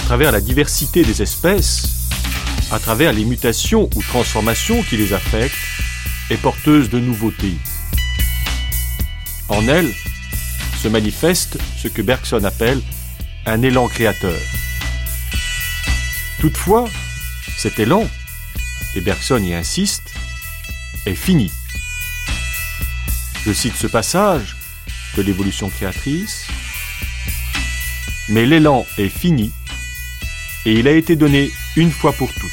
à travers la diversité des espèces, à travers les mutations ou transformations qui les affectent, est porteuse de nouveautés. En elle se manifeste ce que Bergson appelle un élan créateur. Toutefois, cet élan, et Bergson y insiste, est fini. Je cite ce passage de l'évolution créatrice. Mais l'élan est fini et il a été donné une fois pour toutes.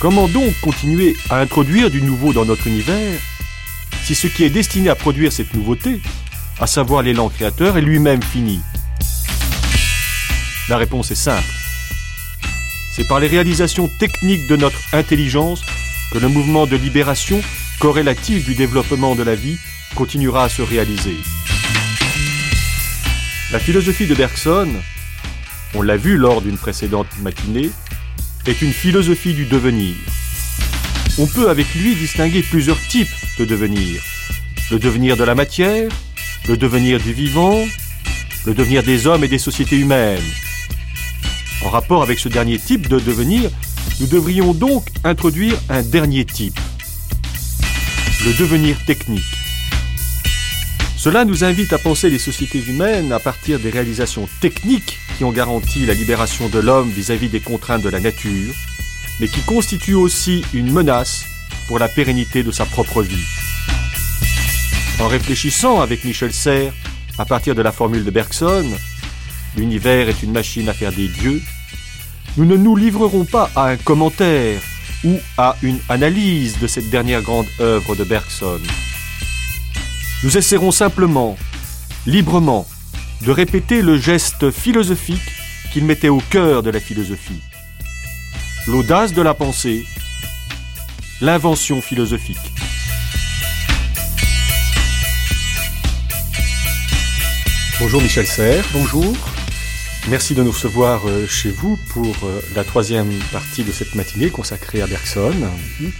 Comment donc continuer à introduire du nouveau dans notre univers si ce qui est destiné à produire cette nouveauté, à savoir l'élan créateur, est lui-même fini? La réponse est simple. C'est par les réalisations techniques de notre intelligence que le mouvement de libération corrélatif du développement de la vie continuera à se réaliser. La philosophie de Bergson on l'a vu lors d'une précédente matinée, est une philosophie du devenir. On peut avec lui distinguer plusieurs types de devenir. Le devenir de la matière, le devenir du vivant, le devenir des hommes et des sociétés humaines. En rapport avec ce dernier type de devenir, nous devrions donc introduire un dernier type, le devenir technique. Cela nous invite à penser les sociétés humaines à partir des réalisations techniques qui ont garanti la libération de l'homme vis-à-vis des contraintes de la nature, mais qui constituent aussi une menace pour la pérennité de sa propre vie. En réfléchissant avec Michel Serres à partir de la formule de Bergson, l'univers est une machine à faire des dieux, nous ne nous livrerons pas à un commentaire ou à une analyse de cette dernière grande œuvre de Bergson. Nous essaierons simplement, librement, de répéter le geste philosophique qu'il mettait au cœur de la philosophie. L'audace de la pensée, l'invention philosophique. Bonjour Michel Serres. Bonjour. Merci de nous recevoir euh, chez vous pour euh, la troisième partie de cette matinée consacrée à Bergson. Mhm.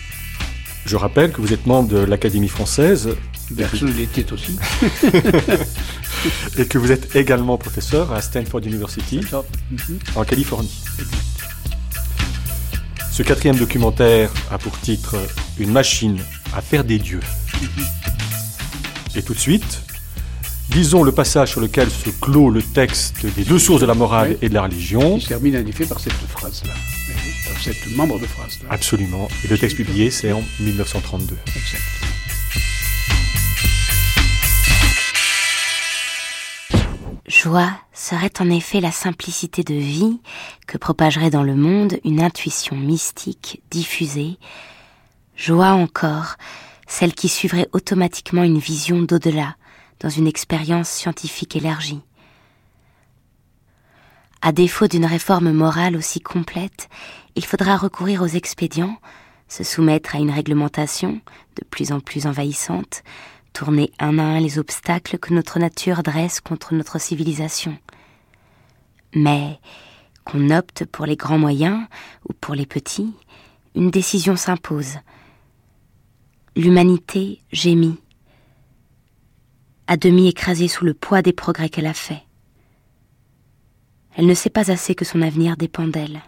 Je rappelle que vous êtes membre de l'Académie française Bergson l'était aussi. et que vous êtes également professeur à Stanford University, mhm. en Californie. Ce quatrième documentaire a pour titre Une machine à faire des dieux. Mhm. Et tout de suite, disons le passage sur lequel se clôt le texte des deux sources de la morale et de la religion. Qui termine en effet par cette phrase-là, par cette membre de phrase-là. Absolument. Et le texte publié, c'est en 1932. Exact. Joie serait en effet la simplicité de vie que propagerait dans le monde une intuition mystique diffusée. Joie encore, celle qui suivrait automatiquement une vision d'au-delà, dans une expérience scientifique élargie. À défaut d'une réforme morale aussi complète, il faudra recourir aux expédients, se soumettre à une réglementation de plus en plus envahissante, tourner un à un les obstacles que notre nature dresse contre notre civilisation. Mais qu'on opte pour les grands moyens ou pour les petits, une décision s'impose. L'humanité gémit, à demi écrasée sous le poids des progrès qu'elle a faits. Elle ne sait pas assez que son avenir dépend d'elle.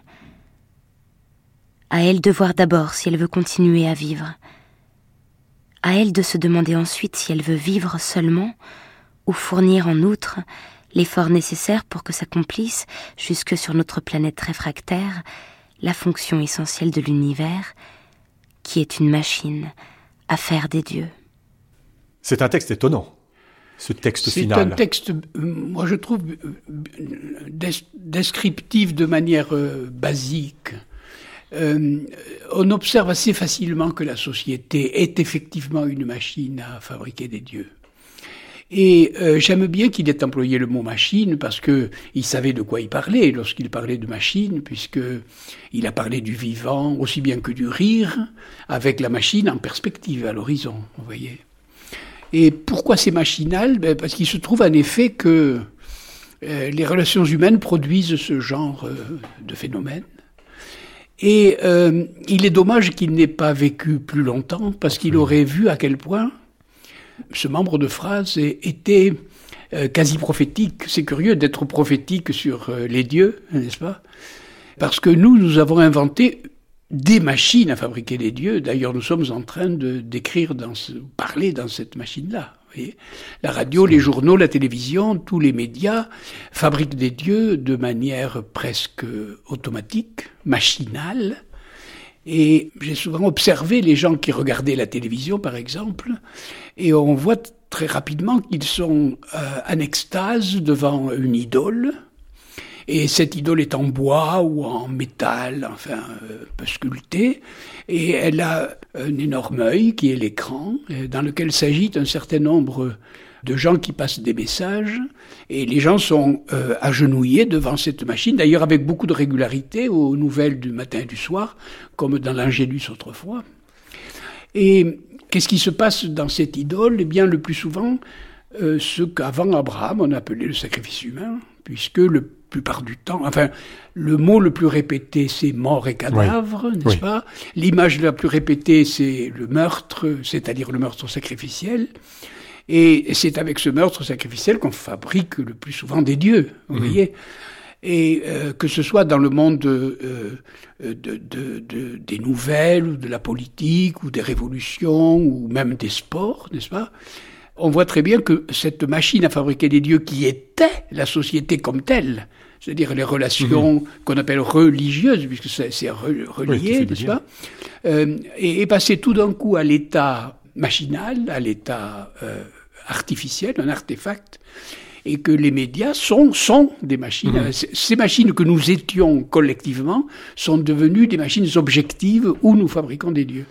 À elle de voir d'abord si elle veut continuer à vivre, à elle de se demander ensuite si elle veut vivre seulement ou fournir en outre l'effort nécessaire pour que s'accomplisse, jusque sur notre planète réfractaire, la fonction essentielle de l'univers, qui est une machine à faire des dieux. C'est un texte étonnant, ce texte final. C'est un texte, euh, moi je trouve, euh, descriptif de manière euh, basique euh, on observe assez facilement que la société est effectivement une machine à fabriquer des dieux. Et euh, j'aime bien qu'il ait employé le mot machine parce que il savait de quoi il parlait lorsqu'il parlait de machine, puisque il a parlé du vivant aussi bien que du rire, avec la machine en perspective à l'horizon, vous voyez. Et pourquoi c'est machinal? Ben Parce qu'il se trouve en effet que euh, les relations humaines produisent ce genre de phénomène. Et euh, il est dommage qu'il n'ait pas vécu plus longtemps, parce qu'il aurait vu à quel point ce membre de phrase était euh, quasi prophétique. C'est curieux d'être prophétique sur euh, les dieux, n'est-ce pas? Parce que nous, nous avons inventé des machines à fabriquer des dieux. D'ailleurs, nous sommes en train de d'écrire, dans ce, parler dans cette machine-là. La radio, les journaux, la télévision, tous les médias fabriquent des dieux de manière presque automatique, machinale. Et j'ai souvent observé les gens qui regardaient la télévision, par exemple, et on voit très rapidement qu'ils sont euh, en extase devant une idole. Et cette idole est en bois ou en métal, enfin, euh, peu sculptée. Et elle a un énorme œil qui est l'écran, euh, dans lequel s'agite un certain nombre de gens qui passent des messages, et les gens sont euh, agenouillés devant cette machine, d'ailleurs avec beaucoup de régularité aux nouvelles du matin et du soir, comme dans l'Angélus autrefois. Et qu'est-ce qui se passe dans cette idole? Eh bien, le plus souvent, euh, ce qu'avant Abraham on appelait le sacrifice humain, puisque le plupart du temps, enfin, le mot le plus répété, c'est mort et cadavre, n'est-ce pas? L'image la plus répétée, c'est le meurtre, c'est-à-dire le meurtre sacrificiel. Et c'est avec ce meurtre sacrificiel qu'on fabrique le plus souvent des dieux, vous voyez? Et euh, que ce soit dans le monde euh, de, de, des nouvelles, ou de la politique, ou des révolutions, ou même des sports, n'est-ce pas? On voit très bien que cette machine à fabriquer des dieux qui était la société comme telle, c'est-à-dire les relations mhm. qu'on appelle religieuses, puisque c'est relié, n'est-ce pas, euh, passée tout d'un coup à l'état machinal, à l'état euh, artificiel, un artefact, et que les médias sont, sont des machines. Mhm. Ces machines que nous étions collectivement sont devenues des machines objectives où nous fabriquons des dieux.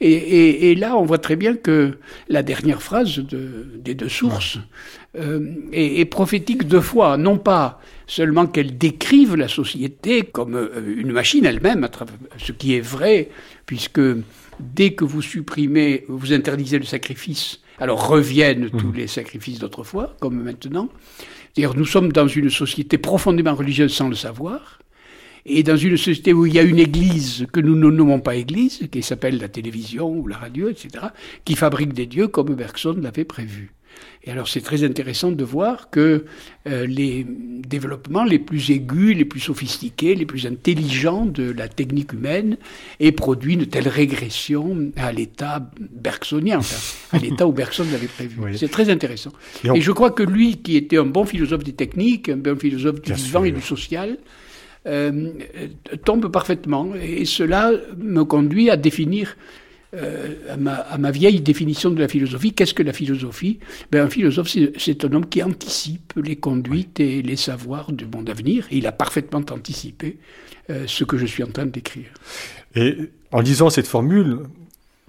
Et, et, là, on voit très bien que la dernière phrase de, des deux sources euh, est, est, prophétique deux fois, non pas seulement qu'elle décrive la société comme euh, une machine elle-même, ce qui est vrai, puisque dès que vous supprimez, vous interdisez le sacrifice, alors reviennent tous mhm. les sacrifices d'autrefois, comme maintenant. C'est-à-dire, nous sommes dans une société profondément religieuse sans le savoir, et dans une société où il y a une église que nous ne nommons pas église, qui s'appelle la télévision ou la radio, etc., qui fabrique des dieux comme Bergson l'avait prévu. Et alors c'est très intéressant de voir que euh, les développements les plus aigus, les plus sophistiqués, les plus intelligents de la technique humaine aient produit une telle régression à l'état bergsonien, à l'état où Bergson l'avait prévu. C'est très intéressant. Et, je crois que lui, qui était un bon philosophe des techniques, un bon philosophe du vivant et du social, euh, tombe parfaitement. Et cela me conduit à définir euh, à, ma, vieille définition de la philosophie. Qu'est-ce que la philosophie? Ben, Un philosophe, c'est un homme qui anticipe les conduites et les savoirs du monde à venir. il a parfaitement anticipé euh, ce que je suis en train décrire. Et en lisant cette formule,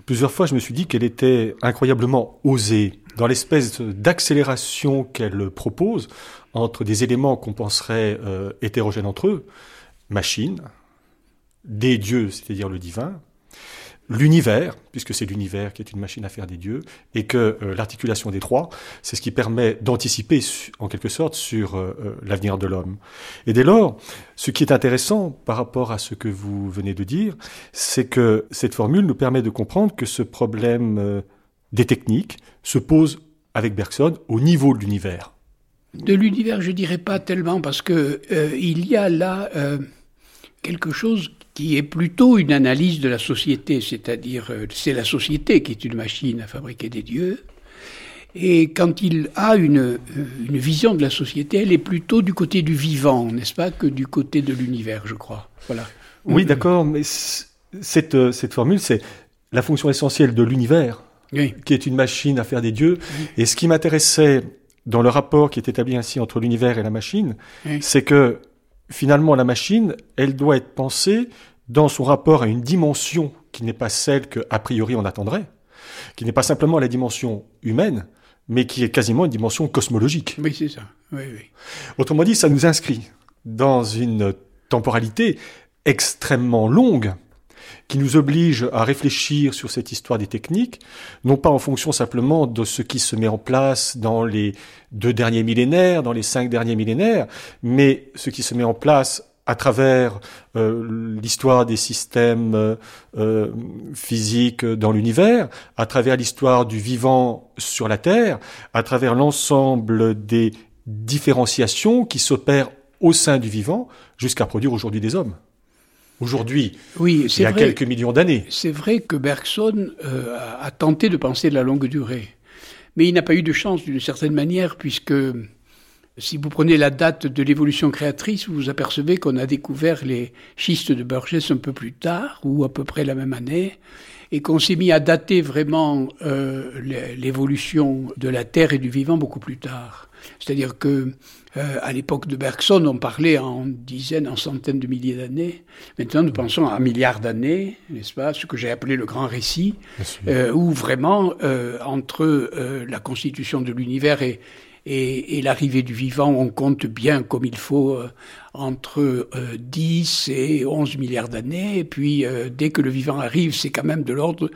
plusieurs fois, je me suis dit qu'elle était incroyablement osée dans l'espèce d'accélération qu'elle propose entre des éléments qu'on penserait euh, hétérogènes entre eux, machine, des dieux, c'est-à-dire le divin, l'univers, puisque c'est l'univers qui est une machine à faire des dieux, et que euh, l'articulation des trois, c'est ce qui permet d'anticiper en quelque sorte sur euh, euh, l'avenir de l'homme. Et dès lors, ce qui est intéressant par rapport à ce que vous venez de dire, c'est que cette formule nous permet de comprendre que ce problème des techniques se pose avec Bergson au niveau de l'univers. De l'univers, je dirais pas tellement, parce que il y a là quelque chose qui est plutôt une analyse de la société, c'est-à-dire euh, c'est la société qui est une machine à fabriquer des dieux. Et quand il a une, euh, une vision de la société, elle est plutôt du côté du vivant, n'est-ce pas, que du côté de l'univers, je crois. Voilà. Oui, d'accord, mais cette, euh, cette formule, c'est la fonction essentielle de l'univers, qui est une machine à faire des dieux. Et ce qui m'intéressait dans le rapport qui est établi ainsi entre l'univers et la machine, c'est que finalement, la machine, elle doit être pensée dans son rapport à une dimension qui n'est pas celle que, a priori, on attendrait, qui n'est pas simplement la dimension humaine, mais qui est quasiment une dimension cosmologique. Oui, c'est ça. Oui, oui. Autrement dit, ça nous inscrit dans une temporalité extrêmement longue qui nous oblige à réfléchir sur cette histoire des techniques, non pas en fonction simplement de ce qui se met en place dans les deux derniers millénaires, dans les cinq derniers millénaires, mais ce qui se met en place à travers euh, l'histoire des systèmes euh, physiques dans l'univers, à travers l'histoire du vivant sur la Terre, à travers l'ensemble des différenciations qui s'opèrent au sein du vivant jusqu'à produire aujourd'hui des hommes. Aujourd'hui, oui, il y a quelques millions d'années. C'est vrai que Bergson a tenté de penser de la longue durée, mais il n'a pas eu de chance d'une certaine manière puisque si vous prenez la date de l'évolution créatrice, vous vous apercevez qu'on a découvert les schistes de Burgess un peu plus tard, ou à peu près la même année, et qu'on s'est mis à dater vraiment euh, l'évolution de la Terre et du vivant beaucoup plus tard. C'est-à-dire que euh, à l'époque de Bergson, on parlait en dizaines, en centaines de milliers d'années. Maintenant, nous pensons à un milliard d'années, n'est-ce pas Ce que j'ai appelé le grand récit, euh, où vraiment, euh, entre euh, la constitution de l'univers et, et, et l'arrivée du vivant, on compte bien comme il faut euh, entre euh, 10 et 11 milliards d'années. Et puis, euh, dès que le vivant arrive, c'est quand même de l'ordre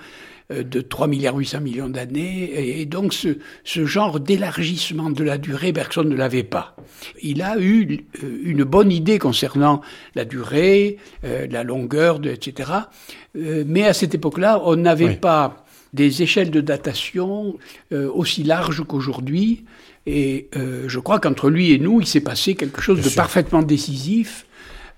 euh, de 3 milliards 800 millions d'années. Et, donc, ce, ce genre d'élargissement de la durée, Bergson ne l'avait pas. Il a eu une bonne idée concernant la durée, la longueur, de, etc. mais à cette époque-là, on n'avait oui. pas des échelles de datation aussi larges qu'aujourd'hui. Et euh, je crois qu'entre lui et nous, il s'est passé quelque chose Bien de sûr. parfaitement décisif.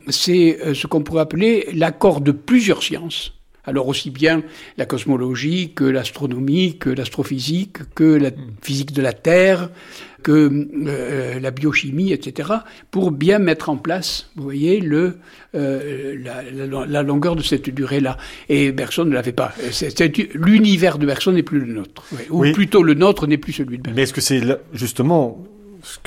C'est euh, ce qu'on pourrait appeler l'accord de plusieurs sciences. Alors aussi bien la cosmologie que l'astronomie, que l'astrophysique, que la physique de la Terre, que euh, la biochimie, etc., pour bien mettre en place, vous voyez, le, euh, la, la, la, longueur de cette durée-là. Et Bergson ne l'avait pas. L'univers de Bergson n'est plus le nôtre. Ou oui. plutôt le nôtre n'est plus celui de Bergson. Mais est-ce que c'est justement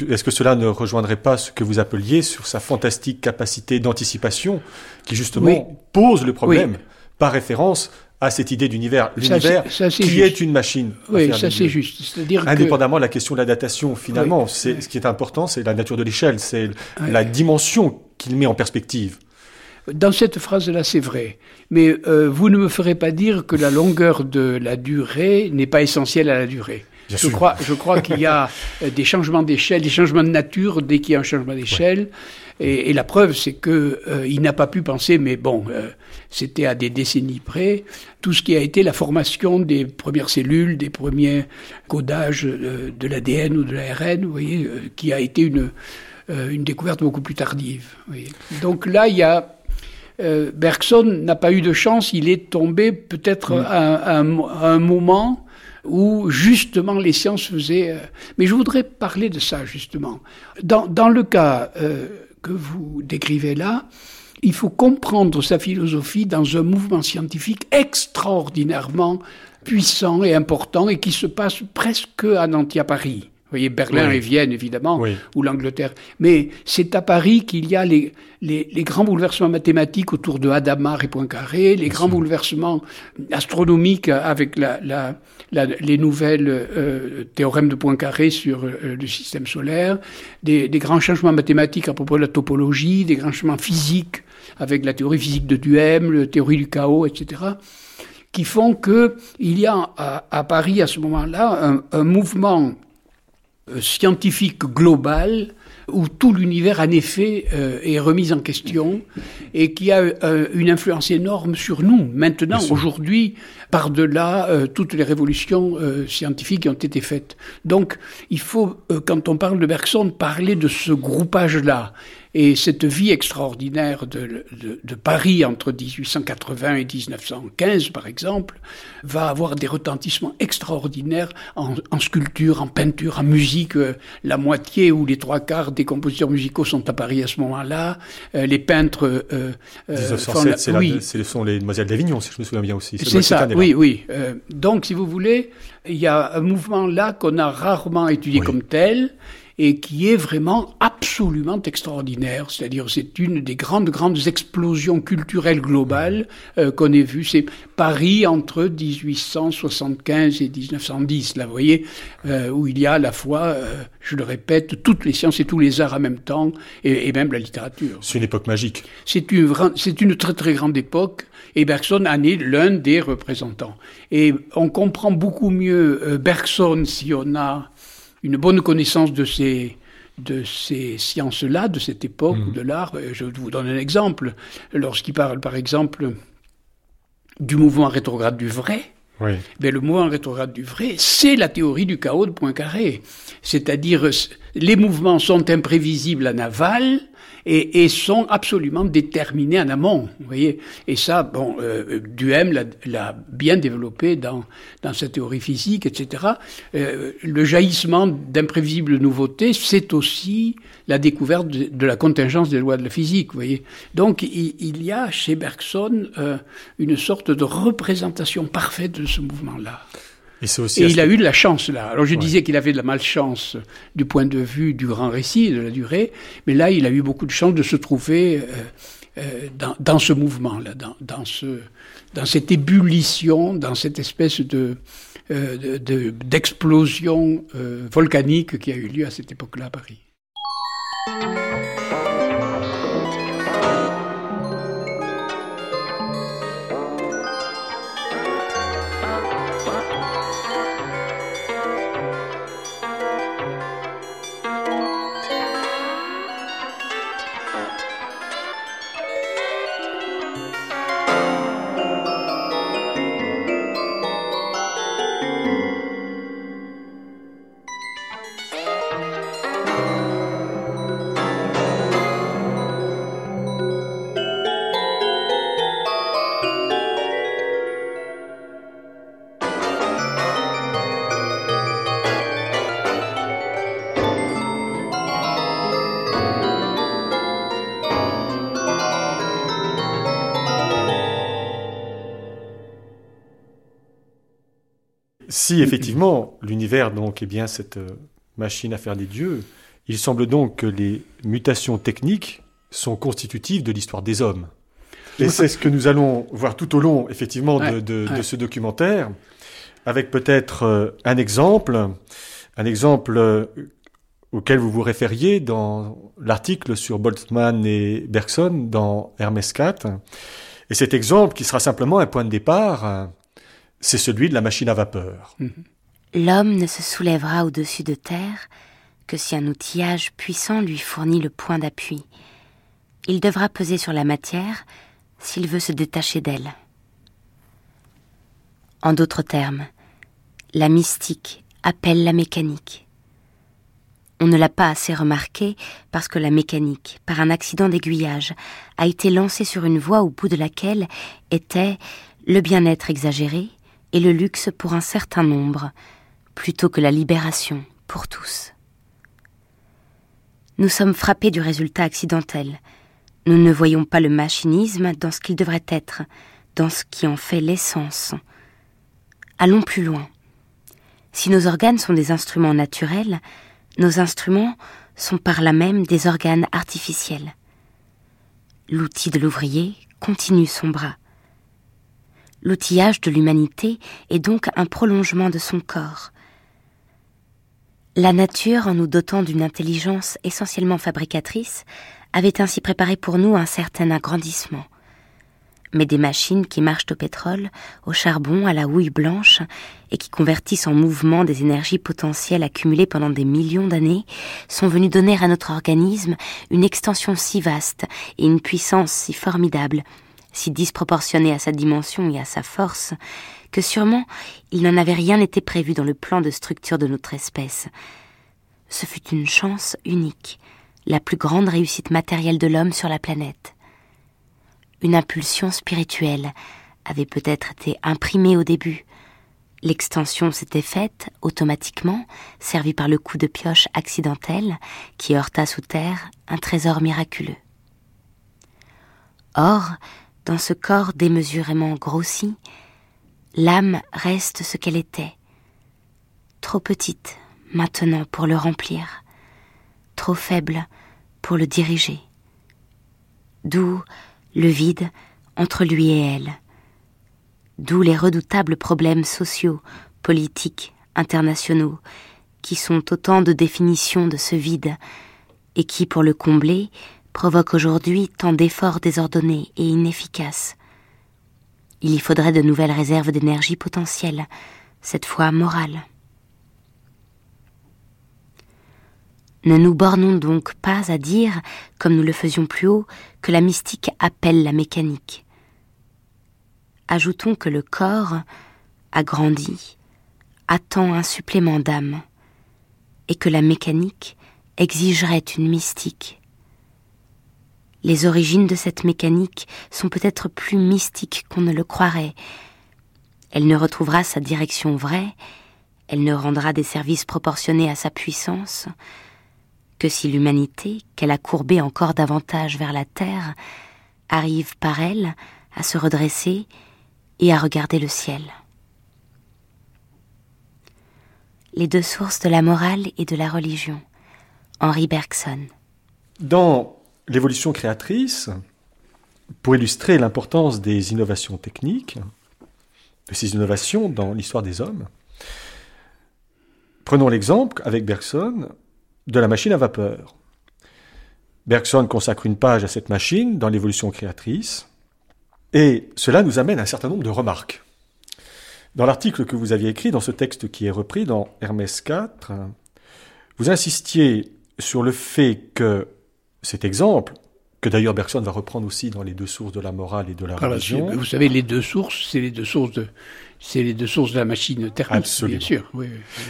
est-ce que cela ne rejoindrait pas ce que vous appeliez sur sa fantastique capacité d'anticipation qui justement oui. pose le problème oui par référence à cette idée d'univers, l'univers qui juste. est une machine. Oui, ça c'est juste. C'est-à-dire indépendamment que... de la question de la datation, finalement, oui, c'est ce qui est important, c'est la nature de l'échelle, c'est oui. la dimension qu'il met en perspective. Dans cette phrase-là, c'est vrai. Mais euh, vous ne me ferez pas dire que la longueur de la durée n'est pas essentielle à la durée. Bien je sûr. crois, je crois qu'il y a des changements d'échelle, des changements de nature dès qu'il y a un changement d'échelle. Et, et, la preuve, c'est que euh, il n'a pas pu penser, mais bon, euh, c'était à des décennies près, tout ce qui a été la formation des premières cellules, des premiers codages euh, de l'ADN ou de l'ARN, vous voyez, qui a été une, une découverte beaucoup plus tardive. Donc là, il y a euh, Bergson n'a pas eu de chance, il est tombé peut-être mmh. à, à, à, un moment où justement les sciences faisaient... Euh... Mais je voudrais parler de ça justement. Dans, dans le cas euh, que vous décrivez là, il faut comprendre sa philosophie dans un mouvement scientifique extraordinairement puissant et important et qui se passe presque à Nantes à Paris. Vous voyez, Berlin oui. et Vienne, évidemment, oui. ou l'Angleterre. Mais c'est à Paris qu'il y a les, les, les, grands bouleversements mathématiques autour de Hadamard et Poincaré, les Bien grands sûr. bouleversements astronomiques avec la, la, la, les nouvelles euh, théorèmes de Poincaré sur euh, le système solaire, des, des, grands changements mathématiques à propos de la topologie, des grands changements physiques avec la théorie physique de Duhem, la théorie du chaos, etc qui font que il y a à, à Paris à ce moment-là un, un mouvement scientifique global où tout l'univers en effet euh, est remis en question et qui a euh, une influence énorme sur nous. Maintenant aujourd'hui par-delà euh, toutes les révolutions euh, scientifiques qui ont été faites. Donc il faut euh, quand on parle de Bergson parler de ce groupage là et cette vie extraordinaire de, de, de, Paris entre 1880 et 1915, par exemple, va avoir des retentissements extraordinaires en, en sculpture, en peinture, en musique. Euh, la moitié ou les trois quarts des compositeurs musicaux sont à Paris à ce moment-là. Euh, les peintres... Euh, 1907, c'est oui. ce sont les Demoiselles d'Avignon, si je me souviens bien aussi. C'est ça, oui, oui. donc, si vous voulez, il y a un mouvement là qu'on a rarement étudié oui. comme tel et qui est vraiment absolument extraordinaire. C'est-à-dire, c'est une des grandes, grandes explosions culturelles globales euh, qu'on ait vues. C'est Paris entre 1875 et 1910, là, vous voyez, euh, où il y a à la fois, euh, je le répète, toutes les sciences et tous les arts en même temps, et, et même la littérature. C'est une époque magique. C'est une, c'est une très, très grande époque, et Bergson en est l'un des représentants. Et on comprend beaucoup mieux Bergson si on a une bonne connaissance de ces, de ces sciences-là, de cette époque mmh. de l'art. Euh, je vous donne un exemple. Lorsqu'il parle, par exemple, du mouvement rétrograde du vrai, oui. Ben, le mouvement rétrograde du vrai, c'est la théorie du chaos de Poincaré. C'est-à-dire, les mouvements sont imprévisibles en aval, et, et, sont absolument déterminés en amont. Vous voyez Et ça, bon, euh, Duhem l'a bien développé dans, dans sa théorie physique, etc. Euh, le jaillissement d'imprévisibles nouveautés, c'est aussi la découverte de, la contingence des lois de la physique. Vous voyez Donc il, il, y a chez Bergson euh, une sorte de représentation parfaite de ce mouvement-là. Et, il a eu de la chance là. Alors je disais qu'il avait de la malchance du point de vue du grand récit, de la durée, mais là il a eu beaucoup de chance de se trouver euh, euh, dans, dans, ce mouvement-là, dans, dans, ce, dans cette ébullition, dans cette espèce de euh, d'explosion volcanique qui a eu lieu à cette époque-là à Paris. Si effectivement l'univers donc est bien cette euh, machine à faire des dieux, il semble donc que les mutations techniques sont constitutives de l'histoire des hommes. Et c'est ce que nous allons voir tout au long, effectivement, de, ce documentaire, avec peut-être euh, un exemple, un exemple euh, auquel vous vous référiez dans l'article sur Boltzmann et Bergson dans Hermès 4. Et cet exemple qui sera simplement un point de départ, c'est celui de la machine à vapeur. Mhm. L'homme ne se soulèvera au-dessus de terre que si un outillage puissant lui fournit le point d'appui. Il devra peser sur la matière s'il veut se détacher d'elle. En d'autres termes, la mystique appelle la mécanique. On ne l'a pas assez remarqué parce que la mécanique, par un accident d'aiguillage, a été lancée sur une voie au bout de laquelle était le bien-être exagéré, et le luxe pour un certain nombre, plutôt que la libération pour tous. Nous sommes frappés du résultat accidentel. Nous ne voyons pas le machinisme dans ce qu'il devrait être, dans ce qui en fait l'essence. Allons plus loin. Si nos organes sont des instruments naturels, nos instruments sont par là même des organes artificiels. L'outil de l'ouvrier continue son bras. L'outillage de l'humanité est donc un prolongement de son corps. La nature, en nous dotant d'une intelligence essentiellement fabricatrice, avait ainsi préparé pour nous un certain agrandissement. Mais des machines qui marchent au pétrole, au charbon, à la houille blanche, et qui convertissent en mouvement des énergies potentielles accumulées pendant des millions d'années, sont venues donner à notre organisme une extension si vaste et une puissance si formidable si disproportionné à sa dimension et à sa force, que sûrement il n'en avait rien été prévu dans le plan de structure de notre espèce. Ce fut une chance unique, la plus grande réussite matérielle de l'homme sur la planète. Une impulsion spirituelle avait peut-être été imprimée au début. L'extension s'était faite automatiquement, servie par le coup de pioche accidentel qui heurta sous terre un trésor miraculeux. Or, dans ce corps démesurément grossi, l'âme reste ce qu'elle était, trop petite maintenant pour le remplir. trop faible pour le diriger. D'où le vide entre lui et elle. D'où les redoutables problèmes sociaux, politiques, internationaux, qui sont autant de définitions de ce vide, et qui, pour le combler, provoquent aujourd'hui tant d'efforts désordonnés et inefficaces. Il y faudrait de nouvelles réserves d'énergie potentielle, cette fois morale. Ne nous bornons donc pas à dire, comme nous le faisions plus haut, que la mystique appelle la mécanique. Ajoutons que le corps, agrandi, attend un supplément d'âme, et que la mécanique exigerait une mystique. Les origines de cette mécanique sont peut-être plus mystiques qu'on ne le croirait. Elle ne retrouvera sa direction vraie, elle ne rendra des services proportionnés à sa puissance, que si l'humanité, qu'elle a courbée encore davantage vers la terre, arrive par elle à se redresser et à regarder le ciel. Les deux sources de la morale et de la religion. Henri Bergson. L'évolution créatrice, pour illustrer l'importance des innovations techniques, de ces innovations dans l'histoire des hommes, prenons l'exemple avec Bergson de la machine à vapeur. Bergson consacre une page à cette machine dans l'évolution créatrice, et cela nous amène à un certain nombre de remarques. Dans l'article que vous aviez écrit, dans ce texte qui est repris dans Hermès 4, vous insistiez sur le fait que cet exemple, que d'ailleurs Bergson va reprendre aussi dans les deux sources de la morale et de la religion. Vous savez, les deux sources, c'est les deux sources de, c'est les deux sources de la machine thermique, Absolument. bien sûr. Oui,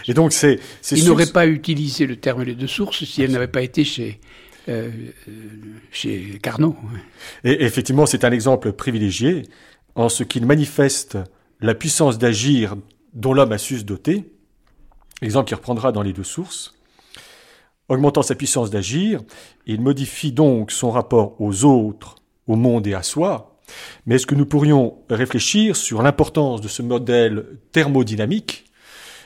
Et donc c'est, il n'aurait pas utilisé le terme les deux sources si elle n'avait pas été chez euh, chez Carnot. Et effectivement, c'est un exemple privilégié en ce qu'il manifeste la puissance d'agir dont l'homme a su se doter. Exemple qui reprendra dans les deux sources. Augmentant sa puissance d'agir, il modifie donc son rapport aux autres, au monde et à soi. Mais est-ce que nous pourrions réfléchir sur l'importance de ce modèle thermodynamique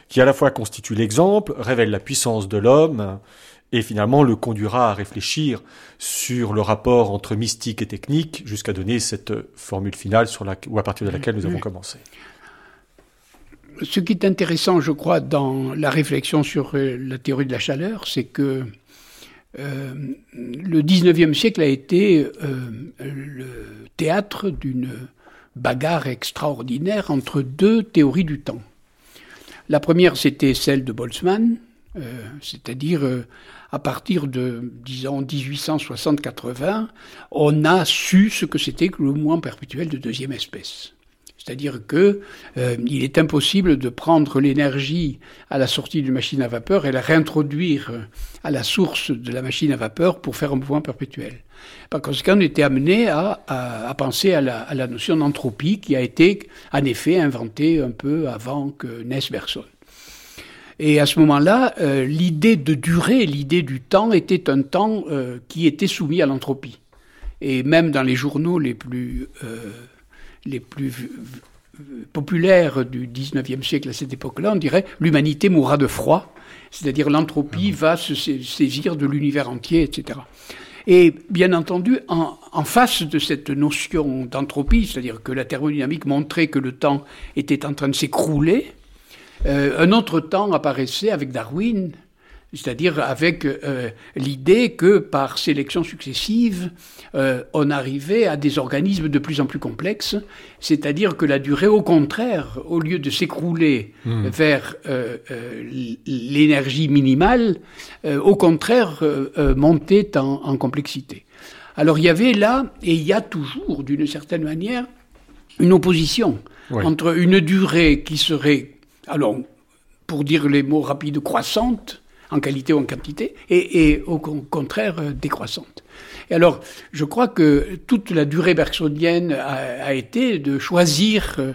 qui à la fois constitue l'exemple, révèle la puissance de l'homme et finalement le conduira à réfléchir sur le rapport entre mystique et technique jusqu'à donner cette formule finale sur la, ou à partir de laquelle nous avons commencé? Ce qui est intéressant, je crois, dans la réflexion sur euh, la théorie de la chaleur, c'est que euh, le 19e siècle a été euh, le théâtre d'une bagarre extraordinaire entre deux théories du temps. La première, c'était celle de Boltzmann, c'est-à-dire à partir de, disons, 1860-80, on a su ce que c'était que le mouvement perpétuel de deuxième espèce. C'est-à-dire que euh, est impossible de prendre l'énergie à la sortie d'une machine à vapeur et la réintroduire à la source de la machine à vapeur pour faire un mouvement perpétuel. Par conséquent, on était amené à, penser à la, notion d'entropie qui a été en effet inventée un peu avant que naisse Bergson. Et à ce moment-là, euh, l'idée de durée, l'idée du temps était un temps euh, qui était soumis à l'entropie. Et même dans les journaux les plus euh, les plus populaires du 19e siècle à cette époque-là, on dirait l'humanité mourra de froid, c'est-à-dire l'entropie va se saisir de l'univers entier, etc. Et bien entendu, en, face de cette notion d'entropie, c'est-à-dire que la thermodynamique montrait que le temps était en train de s'écrouler, euh, un autre temps apparaissait avec Darwin, c'est-à-dire avec euh, l'idée que par sélection successive, euh, on arrivait à des organismes de plus en plus complexes, c'est-à-dire que la durée, au contraire, au lieu de s'écrouler mmh. vers euh, l'énergie minimale, au contraire, montait en, en, complexité. Alors il y avait là, et il y a toujours, d'une certaine manière, une opposition oui. entre une durée qui serait, alors, pour dire les mots rapides, croissante, en qualité ou en quantité, et, et au contraire euh, décroissante. Et alors, je crois que toute la durée bergsonienne a, a été de choisir, euh,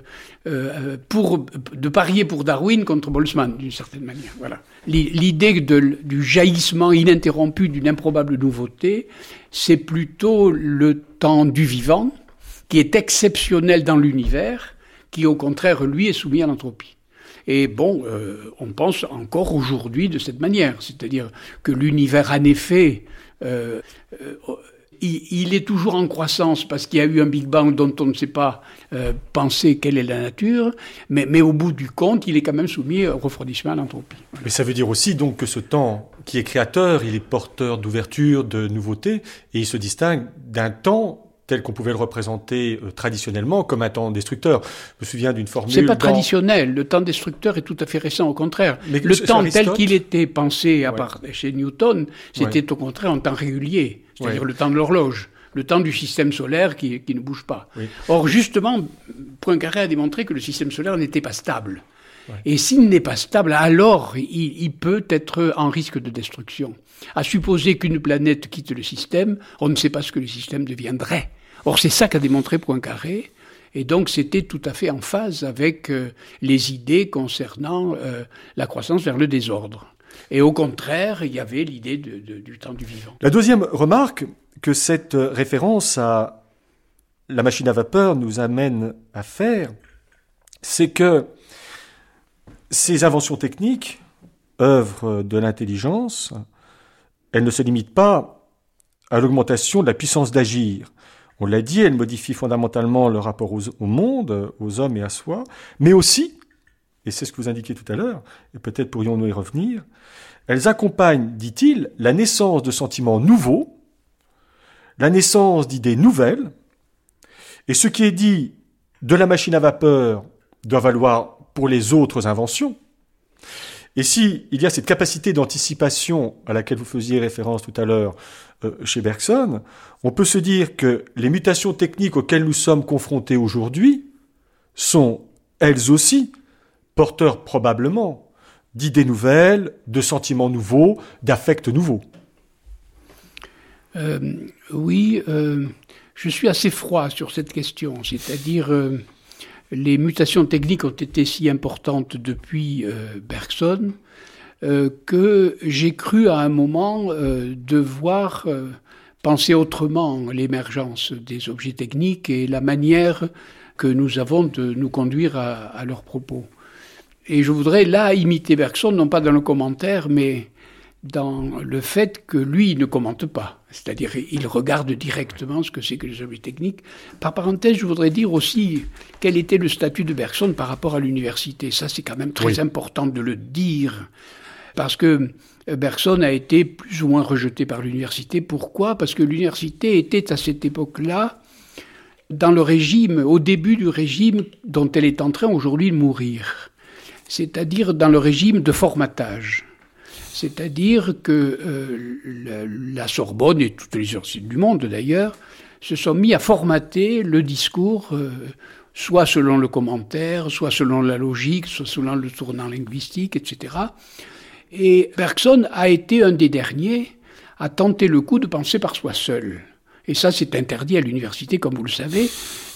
euh, pour, de parier pour Darwin contre Boltzmann, d'une certaine manière. Voilà. L'idée du jaillissement ininterrompu d'une improbable nouveauté, c'est plutôt le temps du vivant, qui est exceptionnel dans l'univers, qui au contraire, lui, est soumis à l'entropie. Et bon, on pense encore aujourd'hui de cette manière, c'est-à-dire que l'univers en effet il, est toujours en croissance parce qu'il y a eu un Big Bang dont on ne sait pas euh, penser quelle est la nature, mais, au bout du compte, il est quand même soumis au refroidissement à l'entropie. Mais ça veut dire aussi donc que ce temps qui est créateur, il est porteur d'ouverture, de nouveautés, et il se distingue d'un temps tel qu'on pouvait le représenter euh, traditionnellement comme un temps destructeur. Je me souviens d'une formule. C'est pas traditionnel. Le temps destructeur est tout à fait récent, au contraire. Mais le temps tel qu'il était pensé à part chez Newton, c'était au contraire un temps régulier, c'est-à-dire le temps de l'horloge le temps du système solaire qui, ne bouge pas. Or, justement, Poincaré a démontré que le système solaire n'était pas stable. Et s'il n'est pas stable, alors il, peut être en risque de destruction. À supposer qu'une planète quitte le système, on ne sait pas ce que le système deviendrait. Or, c'est ça qu'a démontré Poincaré. Et donc, c'était tout à fait en phase avec euh, les idées concernant euh, la croissance vers le désordre. Et au contraire, il y avait l'idée du temps du vivant. La deuxième remarque que cette référence à la machine à vapeur nous amène à faire, c'est que ces inventions techniques, œuvres de l'intelligence, elles ne se limitent pas à l'augmentation de la puissance d'agir. On l'a dit, elles modifient fondamentalement le rapport au monde, aux hommes et à soi, mais aussi, et c'est ce que vous indiquiez tout à l'heure, et peut-être pourrions-nous y revenir, elles accompagnent, dit-il, la naissance de sentiments nouveaux, la naissance d'idées nouvelles, et ce qui est dit de la machine à vapeur doit valoir pour les autres inventions. Et si il y a cette capacité d'anticipation à laquelle vous faisiez référence tout à l'heure euh, chez Bergson, on peut se dire que les mutations techniques auxquelles nous sommes confrontés aujourd'hui sont elles aussi porteurs probablement d'idées nouvelles, de sentiments nouveaux, d'affects nouveaux. Euh, oui, euh, je suis assez froid sur cette question, c'est-à-dire les mutations techniques ont été si importantes depuis euh, Bergson euh, que j'ai cru à un moment euh, devoir penser autrement l'émergence des objets techniques et la manière que nous avons de nous conduire à, à leurs propos. Et je voudrais là imiter Bergson, non pas dans le commentaire, mais dans le fait que lui ne commente pas, c'est-à-dire il regarde directement ce que c'est que les objets techniques. Par parenthèse, je voudrais dire aussi quel était le statut de Bergson par rapport à l'université. Ça, c'est quand même très important de le dire, parce que Bergson a été plus ou moins rejeté par l'université. Pourquoi? Parce que l'université était à cette époque-là dans le régime, au début du régime dont elle est en train aujourd'hui de mourir, c'est-à-dire dans le régime de formatage. C'est-à-dire que euh, la, Sorbonne et toutes les universités du monde d'ailleurs se sont mis à formater le discours, euh, soit selon le commentaire, soit selon la logique, soit selon le tournant linguistique, etc. Et Bergson a été un des derniers à tenter le coup de penser par soi seul. Et ça, c'est interdit à l'université, comme vous le savez,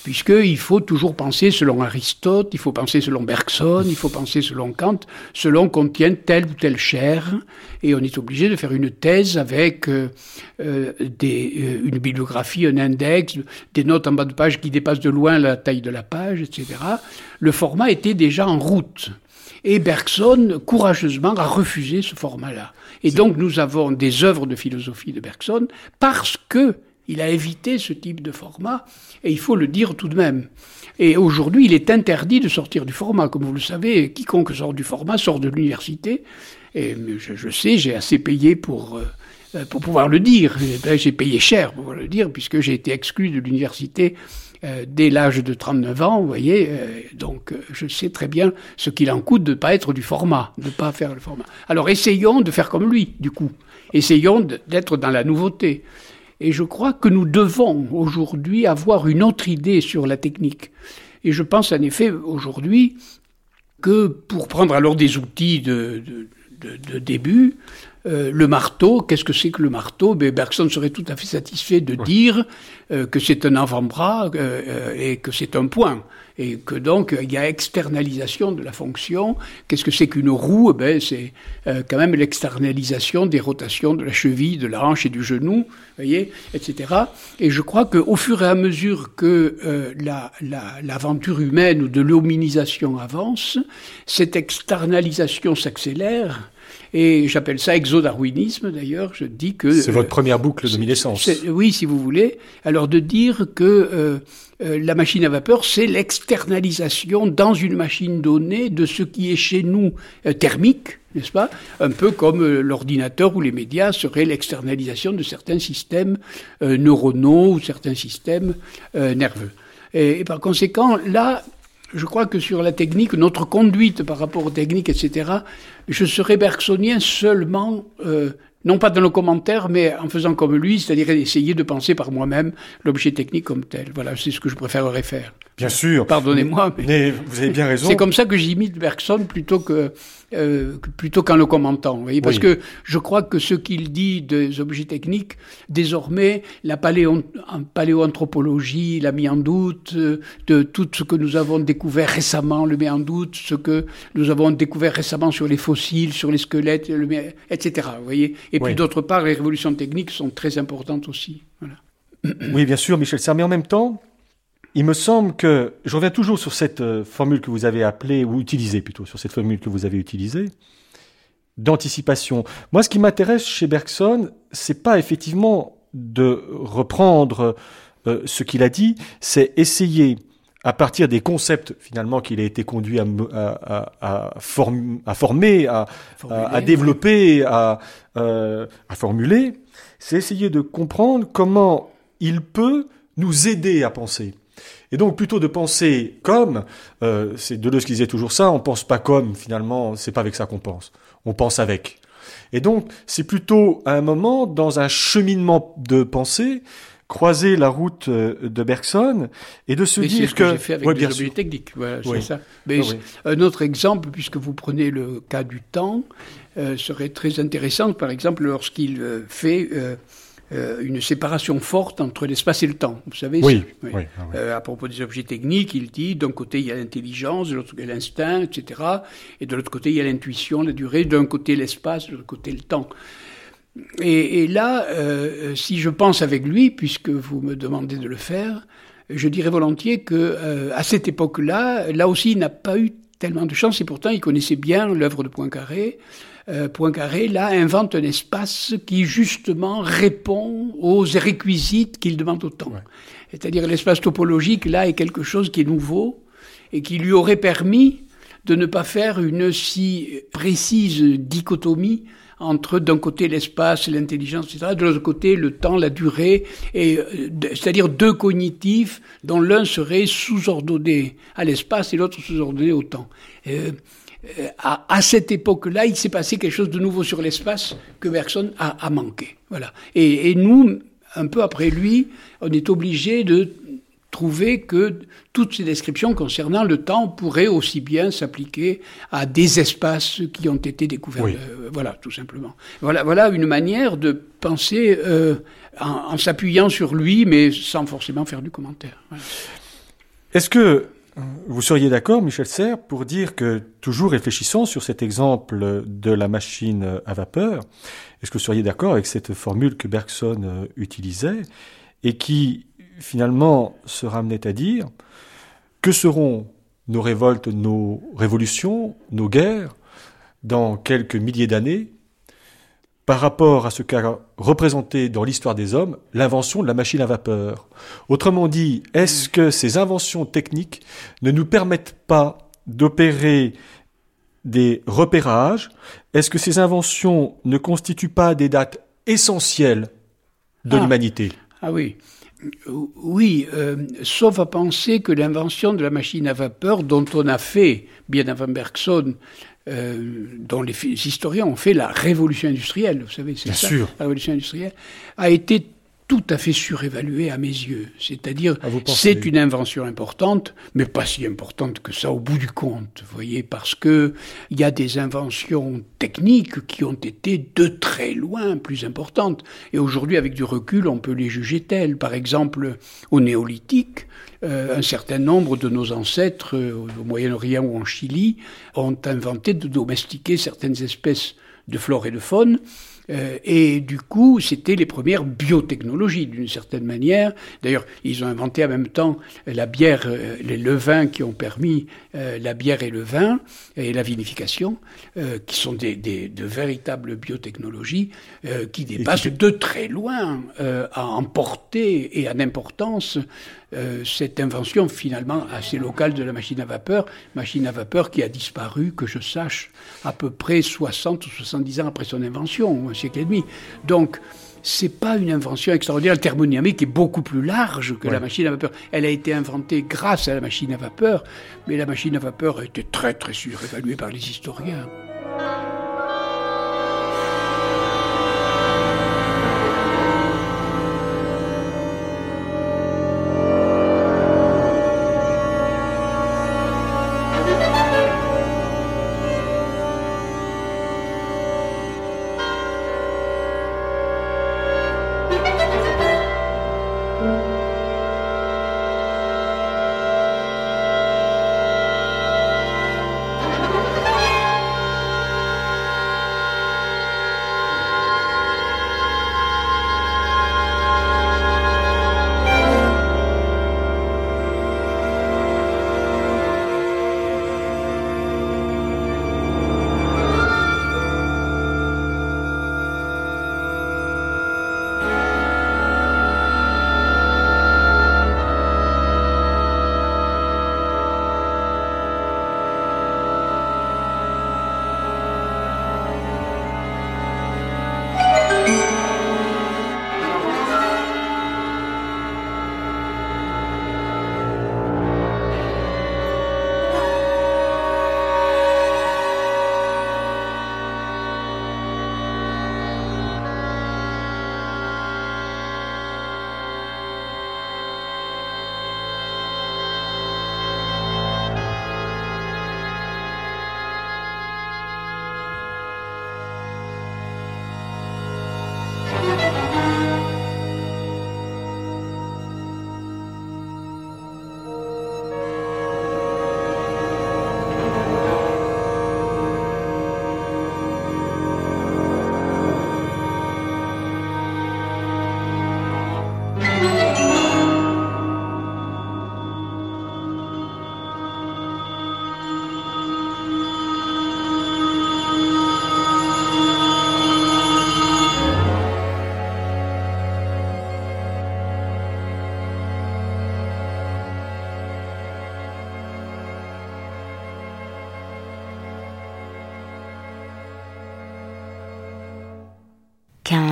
puisqu'il faut toujours penser selon Aristote, il faut penser selon Bergson, il faut penser selon Kant, selon qu'on tienne telle ou telle chaire, et on est obligé de faire une thèse avec euh, euh, des, euh, une bibliographie, un index, des notes en bas de page qui dépassent de loin la taille de la page, etc. Le format était déjà en route. Et Bergson, courageusement, a refusé ce format-là. Et donc nous avons des œuvres de philosophie de Bergson parce que il a évité ce type de format, et il faut le dire tout de même. Et aujourd'hui, il est interdit de sortir du format. Comme vous le savez, quiconque sort du format sort de l'université. Et je, sais, j'ai assez payé pour, euh, pour pouvoir le dire. Ben, j'ai payé cher pour le dire, puisque j'ai été exclu de l'université euh, dès l'âge de 39 ans, vous voyez. Euh, donc, je sais très bien ce qu'il en coûte de ne pas être du format, de ne pas faire le format. Alors, essayons de faire comme lui, du coup. Essayons d'être dans la nouveauté. Et je crois que nous devons aujourd'hui avoir une autre idée sur la technique. Et je pense en effet aujourd'hui que pour prendre alors des outils de, de, de, début, euh, le marteau, qu'est-ce que c'est que le marteau? Ben, Bergson serait tout à fait satisfait de dire euh, que c'est un avant-bras euh, et que c'est un point. Et que donc, il y a externalisation de la fonction. Qu'est-ce que c'est qu'une roue? Ben, C'est quand même l'externalisation des rotations de la cheville, de la hanche et du genou, voyez, etc. Et je crois qu'au fur et à mesure que l'aventure la, humaine ou de l'hominisation avance, cette externalisation s'accélère et j'appelle ça exodarwinisme d'ailleurs. Je dis que c'est votre première boucle de naissance. Oui, si vous voulez. Alors de dire que euh, euh, la machine à vapeur, c'est l'externalisation dans une machine donnée de ce qui est chez nous euh, thermique, n'est-ce pas? Un peu comme l'ordinateur ou les médias seraient l'externalisation de certains systèmes neuronaux ou certains systèmes nerveux. et, par conséquent, là, je crois que sur la technique, notre conduite par rapport aux techniques, etc., je serais bergsonien seulement, euh, non pas dans le commentaire, mais en faisant comme lui, c'est-à-dire essayer de penser par moi-même l'objet technique comme tel. Voilà, c'est ce que je préférerais faire. Bien sûr. Pardonnez-moi. Mais, vous avez bien raison. C'est comme ça que j'imite Bergson plutôt que euh, plutôt qu'en le commentant. Vous voyez, parce que je crois que ce qu'il dit des objets techniques, désormais, la paléo paléoanthropologie l'a mis en doute, euh, de tout ce que nous avons découvert récemment le met en doute, ce que nous avons découvert récemment sur les fossiles, sur les squelettes, le met, etc. Vous voyez. Et puis d'autre part, les révolutions techniques sont très importantes aussi. Voilà. Oui, bien sûr, Michel Serre, mais en même temps, il me semble que, je reviens toujours sur cette euh, formule que vous avez appelée, ou utilisée plutôt, sur cette formule que vous avez utilisée, d'anticipation. Moi, ce qui m'intéresse chez Bergson, c'est pas effectivement de reprendre euh, ce qu'il a dit, c'est essayer, à partir des concepts finalement qu'il a été conduit à, à, à, à former, à, à développer, à, euh, à formuler, c'est essayer de comprendre comment il peut nous aider à penser. Et donc plutôt de penser comme, euh, c'est Deleuze qui disait toujours ça, on pense pas comme finalement, c'est pas avec ça qu'on pense, on pense avec. Et donc c'est plutôt à un moment dans un cheminement de pensée croiser la route euh, de Bergson et de se dire ce que, j'ai fait avec les objets techniques, voilà, ça. Mais ah un autre exemple, puisque vous prenez le cas du temps, euh, serait très intéressant, par exemple, lorsqu'il fait euh, euh, une séparation forte entre l'espace et le temps. Vous savez, oui, oui. Ah euh, à propos des objets techniques, il dit d'un côté il y a l'intelligence, de l'autre côté l'instinct, etc. Et de l'autre côté il y a l'intuition, la durée. D'un côté l'espace, de l'autre côté le temps. Et, et là, euh, si je pense avec lui, puisque vous me demandez de le faire, je dirais volontiers que à cette époque-là, là aussi, il n'a pas eu tellement de chance, et pourtant il connaissait bien l'œuvre de Poincaré. Euh, Poincaré, là, invente un espace qui, justement, répond aux réquisites qu'il demande au temps. C'est-à-dire l'espace topologique, là, est quelque chose qui est nouveau et qui lui aurait permis de ne pas faire une si précise dichotomie entre d'un côté l'espace, l'intelligence, etc., de l'autre côté le temps, la durée, et euh, c'est-à-dire deux cognitifs dont l'un serait sous-ordonné à l'espace et l'autre sous-ordonné au temps. Euh, euh, à, à, cette époque-là, il s'est passé quelque chose de nouveau sur l'espace que Bergson a, a manqué. Voilà. Et, et, nous, un peu après lui, on est obligé de trouver que toutes ces descriptions concernant le temps pourraient aussi bien s'appliquer à des espaces qui ont été découverts. Euh, voilà, tout simplement. Voilà, voilà une manière de penser euh, en, en s'appuyant sur lui, mais sans forcément faire du commentaire. Voilà. Est-ce que vous seriez d'accord, Michel Serres, pour dire que, toujours réfléchissant sur cet exemple de la machine à vapeur, est-ce que vous seriez d'accord avec cette formule que Bergson euh, utilisait et qui, finalement, se ramenait à dire que seront nos révoltes, nos révolutions, nos guerres dans quelques milliers d'années? Par rapport à ce qu'a représenté dans l'histoire des hommes l'invention de la machine à vapeur. Autrement dit, est-ce que ces inventions techniques ne nous permettent pas d'opérer des repérages? Est-ce que ces inventions ne constituent pas des dates essentielles de ah. l'humanité? Ah oui. Oui, euh, sauf à penser que l'invention de la machine à vapeur, dont on a fait, bien avant Bergson, euh, dont les historiens ont fait la révolution industrielle, vous savez, c'est ça, sûr. la révolution industrielle, a été tout à fait surévalué à mes yeux. C'est-à-dire, c'est une invention importante, mais pas si importante que ça au bout du compte, vous voyez, parce que il y a des inventions techniques qui ont été de très loin plus importantes. Et aujourd'hui, avec du recul, on peut les juger telles. Par exemple, au néolithique, euh, un certain nombre de nos ancêtres, euh, au Moyen-Orient ou en Chili, ont inventé de domestiquer certaines espèces de flore et de faune euh, et du coup, c'était les premières biotechnologies d'une certaine manière. D'ailleurs, ils ont inventé en même temps la bière, euh, les levains qui ont permis euh, la bière et le vin et la vinification, qui sont des, des, de véritables biotechnologies qui dépassent de très loin en portée et en importance euh, cette invention finalement assez locale de la machine à vapeur, machine à vapeur qui a disparu, que je sache, à peu près 60 ou 70 ans après son invention, un siècle et demi. Donc, c'est pas une invention extraordinaire. La thermodynamique est beaucoup plus large que la machine à vapeur. Elle a été inventée grâce à la machine à vapeur, mais la machine à vapeur a été très très surévaluée par les historiens.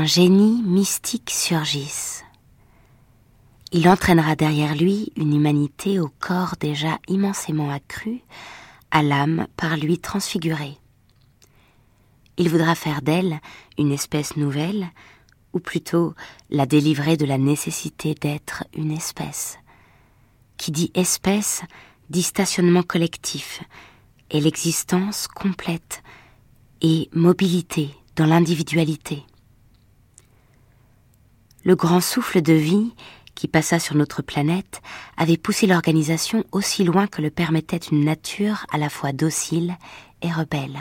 Génie mystique surgisse. Il entraînera derrière lui une humanité au corps déjà immensément accru, à l'âme par lui transfigurée. Il voudra faire d'elle une espèce nouvelle, ou plutôt la délivrer de la nécessité d'être une espèce. Qui dit espèce dit stationnement collectif, et l'existence complète, et mobilité dans l'individualité le grand souffle de vie qui passa sur notre planète avait poussé l'organisation aussi loin que le permettait une nature à la fois docile et rebelle.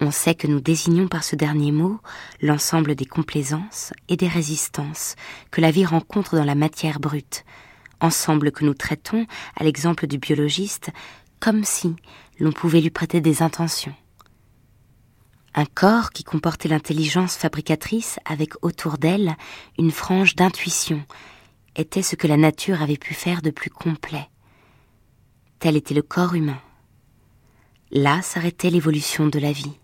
On sait que nous désignons par ce dernier mot l'ensemble des complaisances et des résistances que la vie rencontre dans la matière brute, ensemble que nous traitons, à l'exemple du biologiste, comme si l'on pouvait lui prêter des intentions. Un corps qui comportait l'intelligence fabricatrice avec autour d'elle une frange d'intuition était ce que la nature avait pu faire de plus complet. Tel était le corps humain. Là s'arrêtait l'évolution de la vie.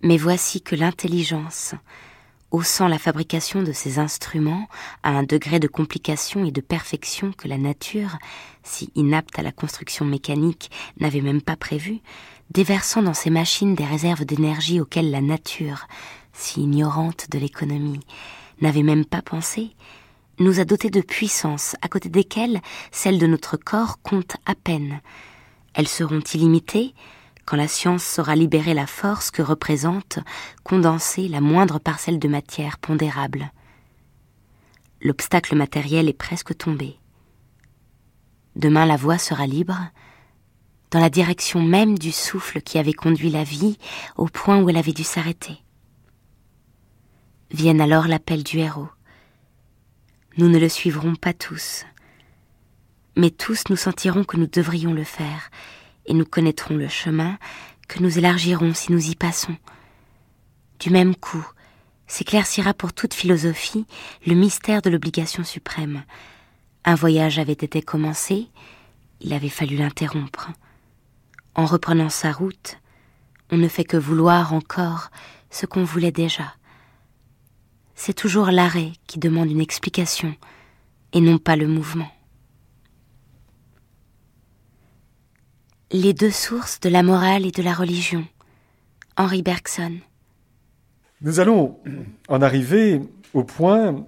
Mais voici que l'intelligence, haussant la fabrication de ces instruments à un degré de complication et de perfection que la nature, si inapte à la construction mécanique, n'avait même pas prévu, déversant dans ces machines des réserves d'énergie auxquelles la nature, si ignorante de l'économie, n'avait même pas pensé, nous a dotés de puissances à côté desquelles celles de notre corps comptent à peine. Elles seront illimitées quand la science saura libérer la force que représente condenser la moindre parcelle de matière pondérable. L'obstacle matériel est presque tombé. Demain la voie sera libre, dans la direction même du souffle qui avait conduit la vie au point où elle avait dû s'arrêter. Vienne alors l'appel du héros. Nous ne le suivrons pas tous, mais tous nous sentirons que nous devrions le faire, et nous connaîtrons le chemin que nous élargirons si nous y passons. Du même coup, s'éclaircira pour toute philosophie le mystère de l'obligation suprême. Un voyage avait été commencé, il avait fallu l'interrompre. En reprenant sa route, on ne fait que vouloir encore ce qu'on voulait déjà. C'est toujours l'arrêt qui demande une explication et non pas le mouvement. Les deux sources de la morale et de la religion. Henri Bergson. Nous allons en arriver au point,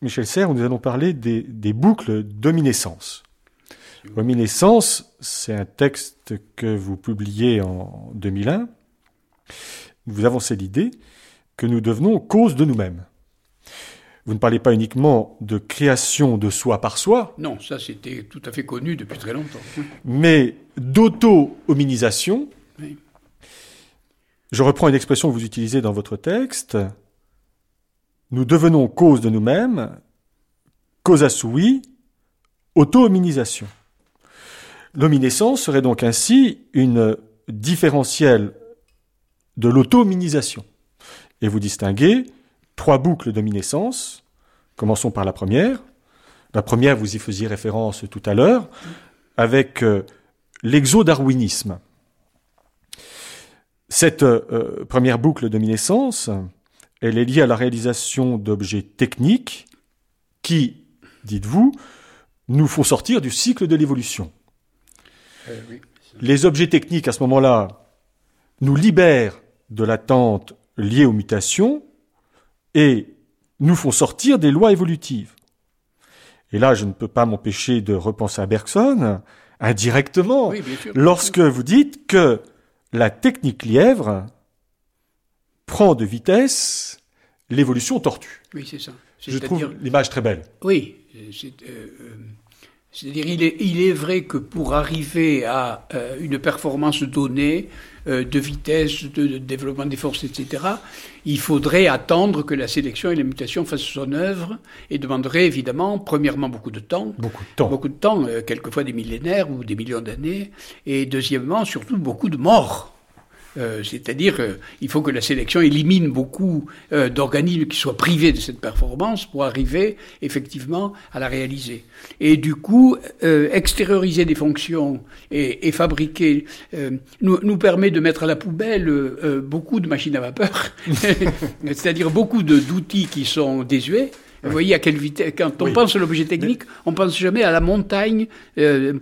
Michel Serres, où nous allons parler des, des boucles d'ominescence. Ominescence, c'est un texte que vous publiez en 2001. Vous avancez l'idée que nous devenons cause de nous-mêmes. Vous ne parlez pas uniquement de création de soi par soi. Non, ça c'était tout à fait connu depuis très longtemps. Mais d'auto-hominisation. Oui. Je reprends une expression que vous utilisez dans votre texte. Nous devenons cause de nous-mêmes, causa sui, auto-hominisation. L'hominescence serait donc ainsi une différentielle de l'auto-hominisation. Et vous distinguez trois boucles d'hominescence. Commençons par la première. La première, vous y faisiez référence tout à l'heure, avec euh, l'exo-darwinisme. Cette euh, première boucle d'hominescence, elle est liée à la réalisation d'objets techniques qui, dites-vous, nous font sortir du cycle de l'évolution. Euh, Les objets techniques, à ce moment-là, nous libèrent de l'attente liée aux mutations et nous font sortir des lois évolutives. Et là, je ne peux pas m'empêcher de repenser à Bergson, indirectement, lorsque vous dites que la technique lièvre prend de vitesse l'évolution tortue. Oui, c'est ça. Je trouve l'image très belle. Oui, c'est euh, à dire il est, il est, vrai que pour arriver à euh, une performance donnée, euh, de vitesse, de, développement des forces, etc., il faudrait attendre que la sélection et la mutation fassent son œuvre et demanderait évidemment, premièrement, beaucoup de temps. Beaucoup de temps. Beaucoup de temps, euh, quelquefois des millénaires ou des millions d'années. Et deuxièmement, surtout, beaucoup de morts. Euh, c'est-à-dire, euh, il faut que la sélection élimine beaucoup euh, d'organismes qui soient privés de cette performance pour arriver effectivement à la réaliser. Et du coup, extérioriser des fonctions et, et fabriquer nous, nous, permet de mettre à la poubelle beaucoup de machines à vapeur, c'est-à-dire beaucoup d'outils qui sont désuets. Vous voyez à quelle vitesse. Quand on pense à l'objet technique, on pense jamais à la montagne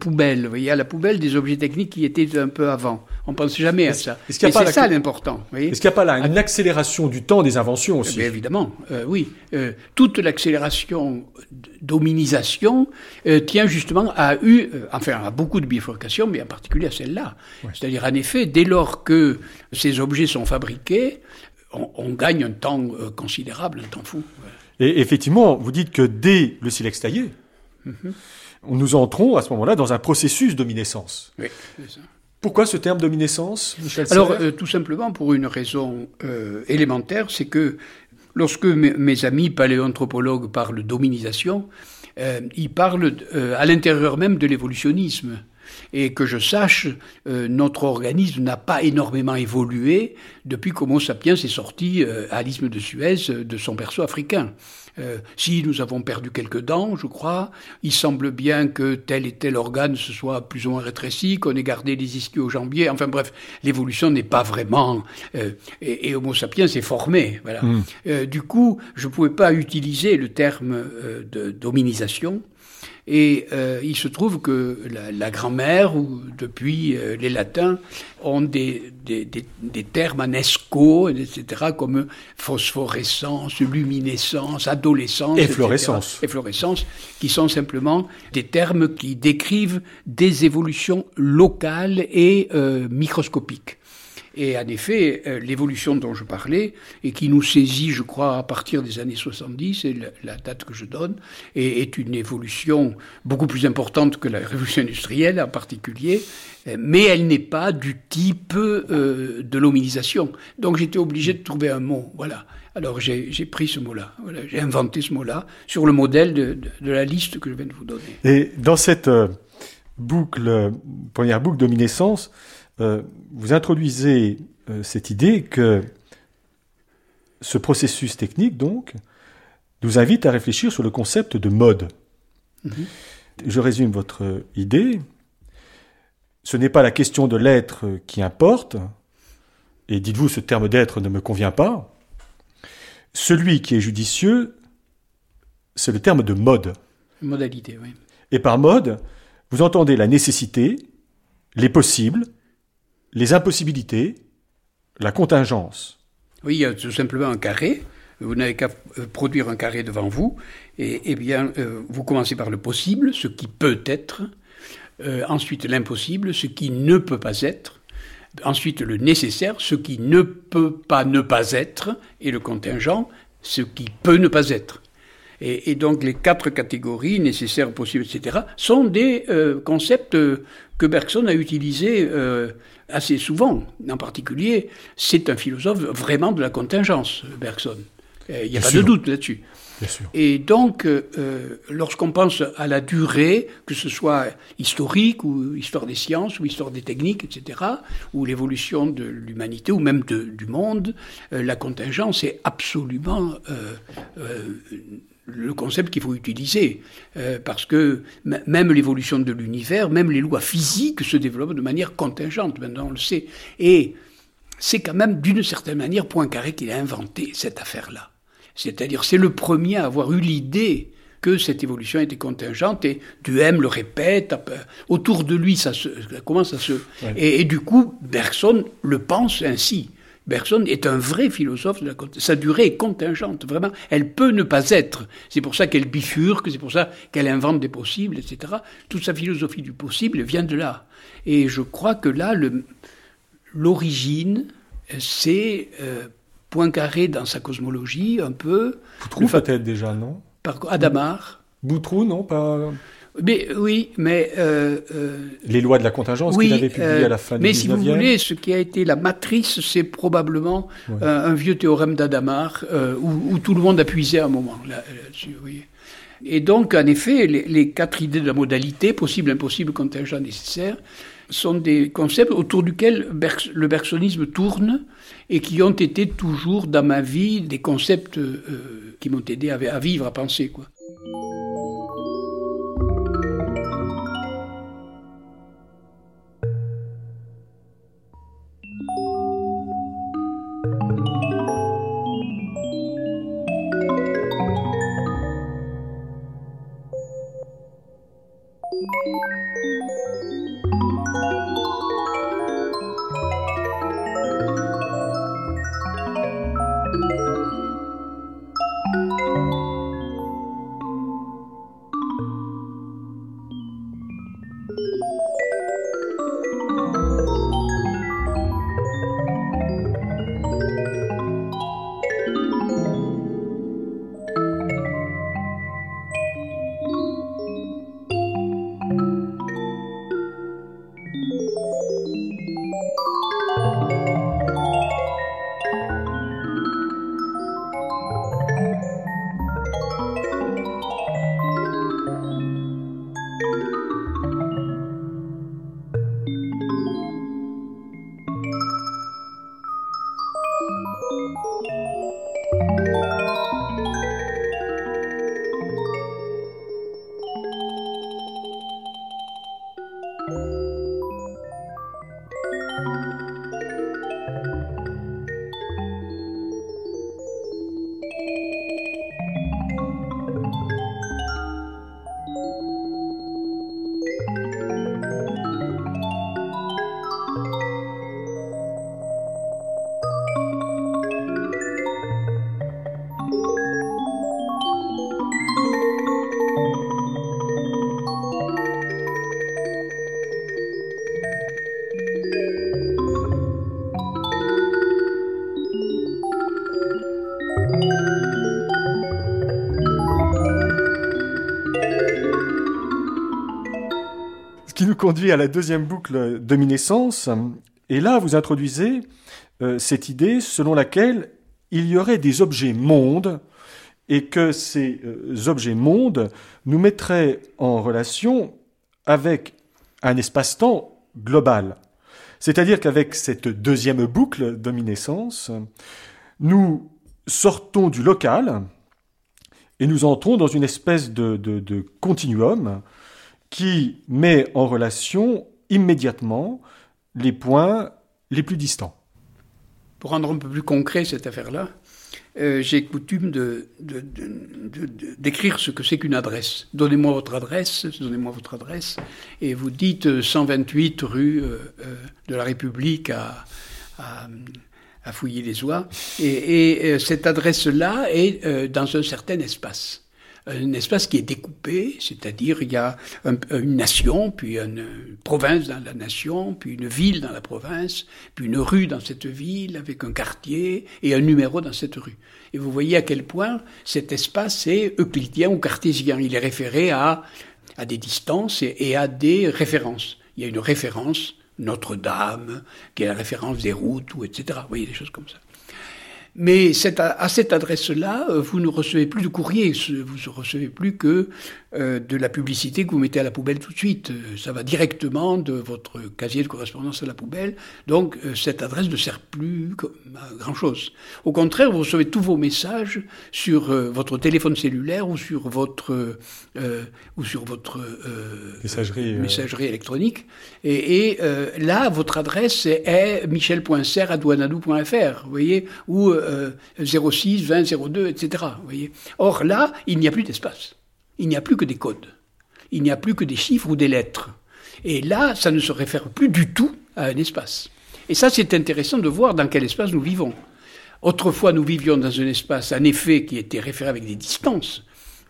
poubelle. Vous voyez, à la poubelle des objets techniques qui étaient un peu avant. On pense jamais à ça. c'est ça l'important. Est-ce qu'il n'y a pas là une accélération du temps des inventions aussi eh Évidemment, euh, oui. Euh, toute l'accélération d'hominisation euh, tient justement à eu, enfin à beaucoup de bifurcations, mais en particulier à celle-là. C'est-à-dire, en effet, dès lors que ces objets sont fabriqués, on, gagne un temps considérable, un temps fou. Et effectivement, vous dites que dès le silex taillé, mhm. nous entrons à ce moment-là dans un processus d'ominescence. Oui, c'est ça. Pourquoi ce terme dominescence, Michel Alors, euh, tout simplement pour une raison euh, élémentaire, c'est que lorsque mes, amis paléanthropologues parlent dominisation, euh, ils parlent à l'intérieur même de l'évolutionnisme. Et que je sache, notre organisme n'a pas énormément évolué depuis qu'Homo sapiens est sorti à l'isthme de Suez de son berceau africain. Euh, si nous avons perdu quelques dents, je crois, il semble bien que tel et tel organe se soit plus ou moins rétréci, qu'on ait gardé les ischios jambiers. Enfin bref, l'évolution n'est pas vraiment. Euh, et, Homo sapiens s'est formé. Voilà. Hmm. Euh, du coup, je ne pouvais pas utiliser le terme de dominisation. Et euh, il se trouve que la, grand-mère, ou depuis euh, les latins, ont des, des, des, termes en esco, etc., comme phosphorescence, luminescence, adolescence. Efflorescence. Efflorescence, qui sont simplement des termes qui décrivent des évolutions locales et euh, microscopiques. Et en effet, euh, l'évolution dont je parlais, et qui nous saisit, je crois, à partir des années 70, c'est la, date que je donne, est une évolution beaucoup plus importante que la révolution industrielle en particulier, euh, mais elle n'est pas du type euh, de l'hominisation. Donc j'étais obligé de trouver un mot, voilà. Alors j'ai pris ce mot-là, j'ai inventé ce mot-là sur le modèle de, de, la liste que je viens de vous donner. Et dans cette boucle, première boucle d'hominescence, euh, vous introduisez euh, cette idée que ce processus technique, donc, nous invite à réfléchir sur le concept de mode. Mhm. Je résume votre idée. Ce n'est pas la question de l'être qui importe, et dites-vous, ce terme d'être ne me convient pas. Celui qui est judicieux, c'est le terme de mode. Modalité, oui. Et par mode, vous entendez la nécessité, les possibles, les impossibilités, la contingence. Oui, il y a tout simplement un carré. Vous n'avez qu'à euh, produire un carré devant vous. Et, eh bien, euh, vous commencez par le possible, ce qui peut être. Euh, ensuite, l'impossible, ce qui ne peut pas être. Ensuite, le nécessaire, ce qui ne peut pas ne pas être. Et le contingent, ce qui peut ne pas être. Et, donc les quatre catégories, nécessaires, possibles, etc., sont des concepts que Bergson a utilisés assez souvent. En particulier, c'est un philosophe vraiment de la contingence, Bergson. Il n'y a pas de doute là-dessus. Et donc, euh, lorsqu'on pense à la durée, que ce soit historique ou histoire des sciences ou histoire des techniques, etc., ou l'évolution de l'humanité ou même du monde, euh, la contingence est absolument euh, le concept qu'il faut utiliser, euh, parce que même l'évolution de l'univers, même les lois physiques se développent de manière contingente, maintenant on le sait. Et c'est quand même d'une certaine manière Poincaré qui a inventé cette affaire-là. C'est-à-dire c'est le premier à avoir eu l'idée que cette évolution était contingente et Duhem le répète, autour de lui ça, commence à se... Et, et, du coup, Bergson le pense ainsi. Bergson est un vrai philosophe de la Sa durée est contingente, vraiment. Elle peut ne pas être. C'est pour ça qu'elle bifurque, c'est pour ça qu'elle invente des possibles, etc. Toute sa philosophie du possible vient de là. Et je crois que là, l'origine, c'est euh, Poincaré dans sa cosmologie, un peu. Boutroux peut-être déjà, non? Par Adamar. Boutroux, non pas... Mais, oui, mais... Euh, euh, Les lois de la contingence qu'il avait publiées à la fin du 19e. Mais si vous voulez, ce qui a été la matrice, c'est probablement un, vieux théorème d'Adamar, euh, où, tout le monde a puisé à un moment là-dessus. Et donc, en effet, les, quatre idées de la modalité, possible, impossible, contingent, nécessaire, sont des concepts autour duquel le bergsonisme tourne et qui ont été toujours dans ma vie des concepts qui m'ont aidé à, à, vivre, à penser. Quoi. you conduit à la deuxième boucle dominescence. Et là, vous introduisez euh, cette idée selon laquelle il y aurait des objets mondes et que ces euh, objets mondes nous mettraient en relation avec un espace-temps global. C'est-à-dire qu'avec cette deuxième boucle dominescence, nous sortons du local et nous entrons dans une espèce de, de continuum qui met en relation immédiatement les points les plus distants. Pour rendre un peu plus concret cette affaire-là, euh, j'ai coutume de, d'écrire ce que c'est qu'une adresse. Donnez-moi votre adresse, donnez-moi votre adresse, et vous dites 128 rue euh, euh, de la République à, à, fouiller les oies, et, et cette adresse-là est dans un certain espace un espace qui est découpé, c'est-à-dire il y a une nation, puis une province dans la nation, puis une ville dans la province, puis une rue dans cette ville avec un quartier et un numéro dans cette rue. Et vous voyez à quel point cet espace est euclidien ou cartésien. Il est référé à, à des distances et, à des références. Il y a une référence, Notre-Dame, qui est la référence des routes, ou etc. Vous voyez des choses comme ça. Mais à cette adresse-là, euh, vous ne recevez plus de courrier, vous ne recevez plus que euh, de la publicité que vous mettez à la poubelle tout de suite. Euh, ça va directement de votre casier de correspondance à la poubelle. Donc cette adresse ne sert plus à grand-chose. Au contraire, vous recevez tous vos messages sur votre téléphone cellulaire ou sur votre ou sur votre messagerie, messagerie électronique. Et, et là, votre adresse est michel.serre@douanadou.fr, vous voyez, ou 06 20 02, etc. voyez. Or là, il n'y a plus d'espace. Il n'y a plus que des codes. Il n'y a plus que des chiffres ou des lettres. Et là, ça ne se réfère plus du tout à un espace. Et ça, c'est intéressant de voir dans quel espace nous vivons. Autrefois, nous vivions dans un espace, en effet, qui était référé avec des distances.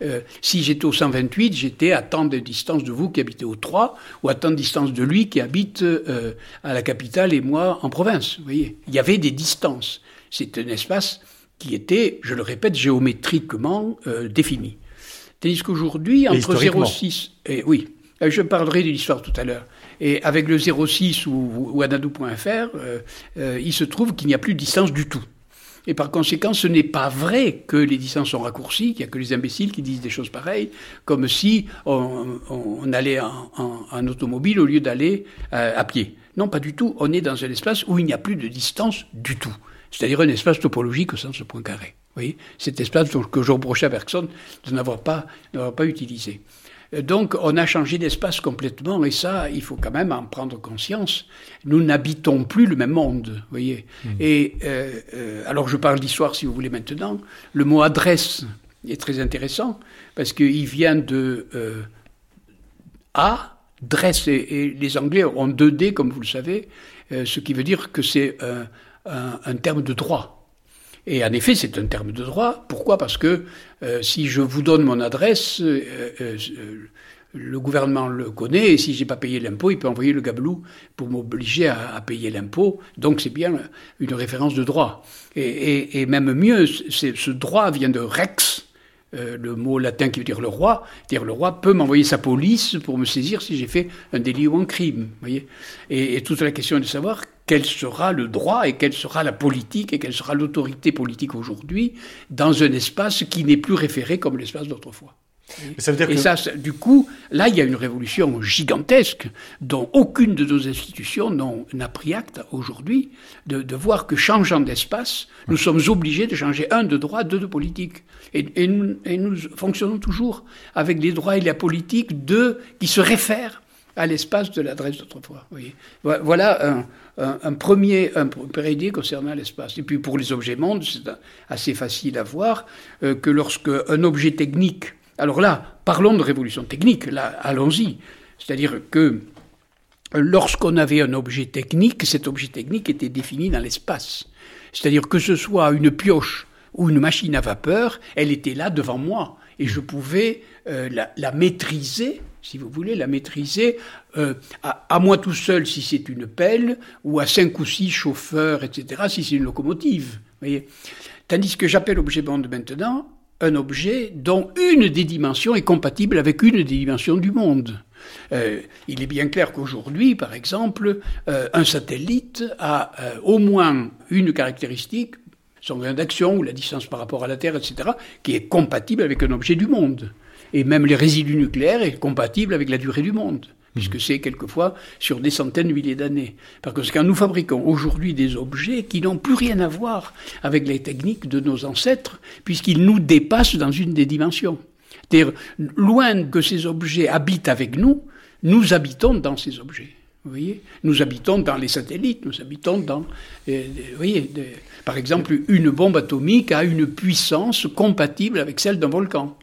Euh, si j'étais au 128, j'étais à tant de distance de vous qui habitez au 3, ou à tant de distance de lui qui habite euh, à la capitale et moi en province. Vous voyez, il y avait des distances. C'est un espace qui était, je le répète, géométriquement euh, défini. Tandis qu'aujourd'hui, entre 0,6 et oui, euh, je parlerai de l'histoire tout à l'heure. Et avec le 06 ou, ou anadou.fr, euh, il se trouve qu'il n'y a plus de distance du tout. Et par conséquent, ce n'est pas vrai que les distances sont raccourcies, qu'il n'y a que les imbéciles qui disent des choses pareilles, comme si on, allait en, automobile au lieu d'aller à pied. Non, pas du tout. On est dans un espace où il n'y a plus de distance du tout c'est-à-dire un espace topologique au sens de point carré. Vous voyez Cet espace que je reprochais à personne de n'avoir pas, pas utilisé. Euh, donc on a changé d'espace complètement et ça, il faut quand même en prendre conscience. Nous n'habitons plus le même monde, vous voyez. Mmh. Et euh, euh, alors je parle d'histoire si vous voulez maintenant. Le mot adresse est très intéressant parce qu'il vient de A, dresse, et, les Anglais ont 2D comme vous le savez, ce qui veut dire que c'est un, terme de droit. Et en effet, c'est un terme de droit. Pourquoi? Parce que euh, si je vous donne mon adresse, euh, euh, le gouvernement le connaît, et si j'ai pas payé l'impôt, il peut envoyer le gabelou pour m'obliger à, payer l'impôt. Donc c'est bien une référence de droit. Et, et même mieux, ce droit vient de rex, le mot latin qui veut dire le roi, dire le roi peut m'envoyer sa police pour me saisir si j'ai fait un délit ou un crime. Voyez? Et, et, toute la question est de savoir quel sera le droit et quelle sera la politique et quelle sera l'autorité politique aujourd'hui dans un espace qui n'est plus référé comme l'espace d'autrefois. et ça, du coup, là, il y a une révolution gigantesque dont aucune de nos institutions n'a pris acte aujourd'hui, de, voir que changeant d'espace, nous sommes obligés de changer un de droit, deux de politique. Et, nous, et nous, fonctionnons toujours avec les droits et la politique de, qui se réfèrent à l'espace de l'adresse d'autrefois. Voilà un, premier, un idée concernant l'espace. Et puis pour les objets mondes, c'est assez facile à voir euh, que lorsque un objet technique, alors là, parlons de révolution technique, là, allons-y. C'est-à-dire que lorsqu'on avait un objet technique, cet objet technique était défini dans l'espace. C'est-à-dire que ce soit une pioche ou une machine à vapeur, elle était là devant moi et je pouvais euh, la, maîtriser, si vous voulez, la maîtriser euh, à, moi tout seul si c'est une pelle, ou à cinq ou six chauffeurs, etc., si c'est une locomotive. Tandis que j'appelle objet bande maintenant, un objet dont une des dimensions est compatible avec une des dimensions du monde. Euh, il est bien clair qu'aujourd'hui, par exemple, euh, un satellite a au moins une caractéristique, son gain d'action ou la distance par rapport à la Terre, etc., qui est compatible avec un objet du monde. Et même les résidus nucléaires est compatible avec la durée du monde puisque c'est quelquefois sur des centaines de milliers d'années. Parce que quand nous fabriquons aujourd'hui des objets qui n'ont plus rien à voir avec les techniques de nos ancêtres, puisqu'ils nous dépassent dans une des dimensions. C'est-à-dire, loin que ces objets habitent avec nous, nous habitons dans ces objets. Vous voyez? Nous habitons dans les satellites, nous habitons dans... Euh, vous voyez Par exemple, une bombe atomique a une puissance compatible avec celle d'un volcan.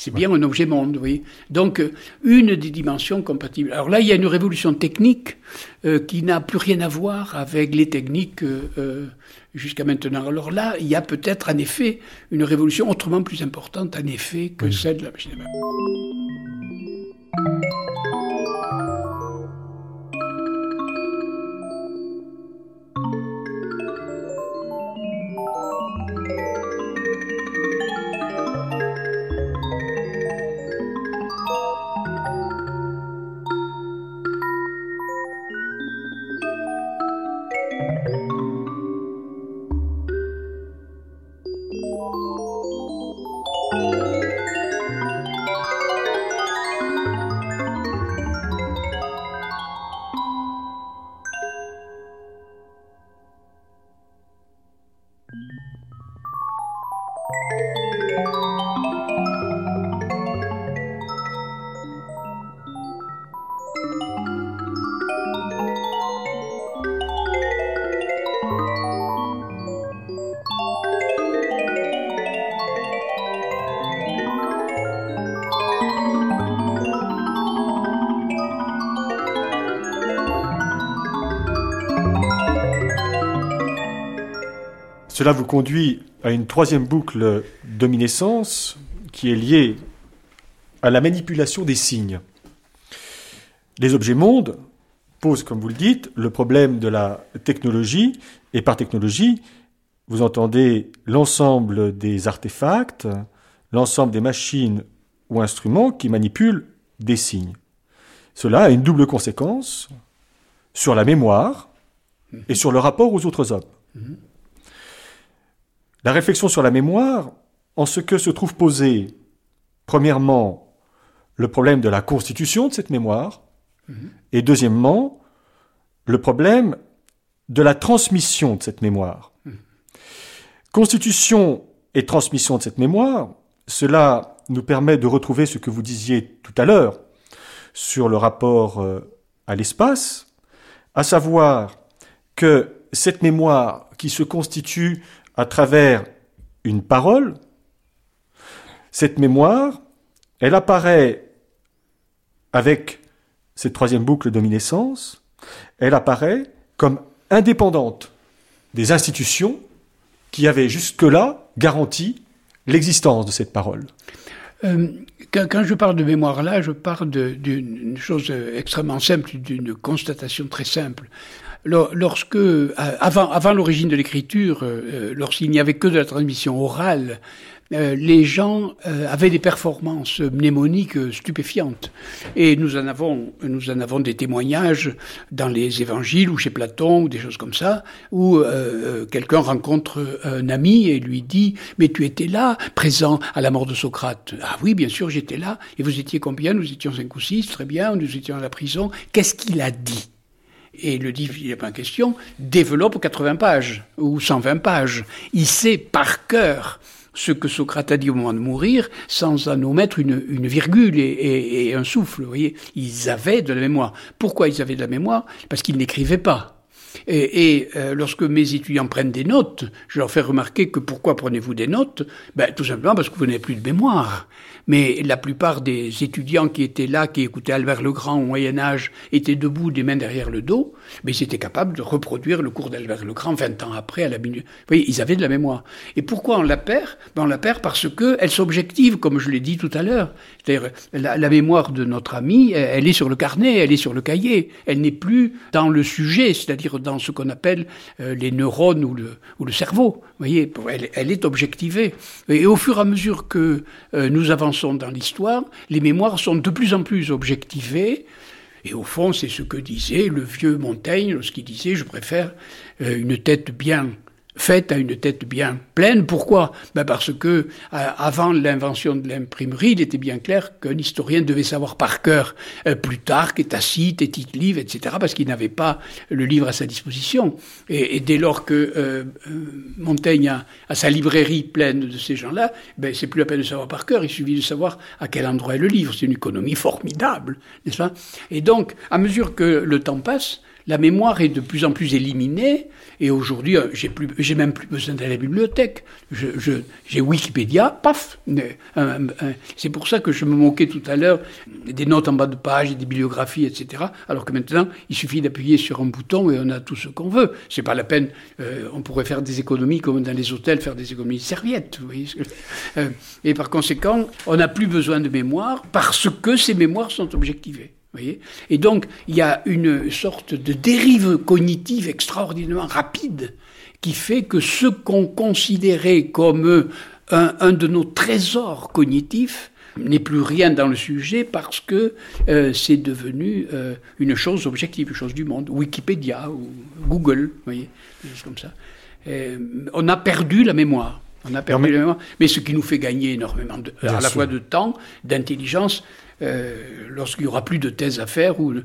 C'est bien un objet monde, oui. Donc, euh, une des dimensions compatibles. Alors là, il y a une révolution technique euh, qui n'a plus rien à voir avec les techniques euh, jusqu'à maintenant. Alors là, il y a peut-être en effet une révolution autrement plus importante, en effet, que celle de la machine à Cela vous conduit à une troisième boucle dominescence qui est liée à la manipulation des signes. Les objets mondes posent, comme vous le dites, le problème de la technologie, et par technologie, vous entendez l'ensemble des artefacts, l'ensemble des machines ou instruments qui manipulent des signes. Cela a une double conséquence sur la mémoire et sur le rapport aux autres hommes. La réflexion sur la mémoire, en ce que se trouve posé, premièrement, le problème de la constitution de cette mémoire, mhm. et deuxièmement, le problème de la transmission de cette mémoire. Mhm. Constitution et transmission de cette mémoire, cela nous permet de retrouver ce que vous disiez tout à l'heure sur le rapport euh, à l'espace, à savoir que cette mémoire qui se constitue à travers une parole, cette mémoire, elle apparaît avec cette troisième boucle d'ominescence, elle apparaît comme indépendante des institutions qui avaient jusque-là garanti l'existence de cette parole. Euh, quand, je parle de mémoire là, je parle d'une chose extrêmement simple, d'une constatation très simple lorsque, euh, avant, l'origine de l'écriture, euh, euh, lorsqu'il n'y avait que de la transmission orale, les gens avaient des performances mnémoniques stupéfiantes. Et nous en avons, nous en avons des témoignages dans les évangiles ou chez Platon ou des choses comme ça, où quelqu'un rencontre un ami et lui dit Mais tu étais là, présent à la mort de Socrate. Ah oui, bien sûr, j'étais là. Et vous étiez combien? Nous étions cinq ou six, très bien, nous étions à la prison. Qu'est-ce qu'il a dit? Et le livre en question développe 80 pages ou 120 pages. Il sait par cœur ce que Socrate a dit au moment de mourir sans en omettre une, virgule et, et, un souffle. Vous voyez, ils avaient de la mémoire. Pourquoi ils avaient de la mémoire? Parce qu'ils n'écrivaient pas. Et, euh, lorsque mes étudiants prennent des notes, je leur fais remarquer que pourquoi prenez-vous des notes? Ben, Tout simplement parce que vous n'avez plus de mémoire. Mais la plupart des étudiants qui étaient là, qui écoutaient Albert le Grand au Moyen Âge, étaient debout, des mains derrière le dos, mais ils étaient capables de reproduire le cours d'Albert le Grand 20 ans après à la minute. Vous voyez, ils avaient de la mémoire. Et pourquoi on la perd? Ben On la perd parce qu'elle s'objective, comme je l'ai dit tout à l'heure. C'est-à-dire, la, mémoire de notre ami, elle est sur le carnet, elle est sur le cahier. Elle n'est plus dans le sujet, c'est-à-dire dans ce qu'on appelle euh, les neurones ou le, ou le cerveau. Vous voyez, elle, elle, est objectivée. Et au fur et à mesure que euh, nous avançons dans l'histoire, les mémoires sont de plus en plus objectivées. Et au fond, c'est ce que disait le vieux Montaigne lorsqu'il disait Je préfère euh, une tête bien faite à une tête bien pleine. Pourquoi? Ben Parce que euh, avant l'invention de l'imprimerie, il était bien clair qu'un historien devait savoir par cœur euh, Plutarque, et Tacite, et Tite-Live, etc., parce qu'il n'avait pas le livre à sa disposition. Et, dès lors que euh, Montaigne a, sa librairie pleine de ces gens-là, ben c'est plus la peine de savoir par cœur, il suffit de savoir à quel endroit est le livre. C'est une économie formidable, n'est-ce pas? Et donc, à mesure que le temps passe, la mémoire est de plus en plus éliminée, et aujourd'hui, euh, j'ai même plus besoin de la bibliothèque. J'ai Wikipédia, paf. C'est pour ça que je me moquais tout à l'heure des notes en bas de page, des bibliographies, etc. Alors que maintenant, il suffit d'appuyer sur un bouton et on a tout ce qu'on veut. C'est pas la peine. Euh, on pourrait faire des économies comme dans les hôtels, faire des économies de serviettes. Vous voyez euh, et par conséquent, on n'a plus besoin de mémoire parce que ces mémoires sont objectivées. Et donc, il y a une sorte de dérive cognitive extraordinairement rapide qui fait que ce qu'on considérait comme un, de nos trésors cognitifs n'est plus rien dans le sujet parce que euh, c'est devenu euh, une chose objective, une chose du monde. Wikipédia ou Google, vous voyez, des choses comme ça. Euh, on a perdu la mémoire. On a perdu la mémoire. Mais ce qui nous fait gagner énormément, de, à la fois de temps, d'intelligence, euh, lorsqu'il y aura plus de thèses à faire ou euh,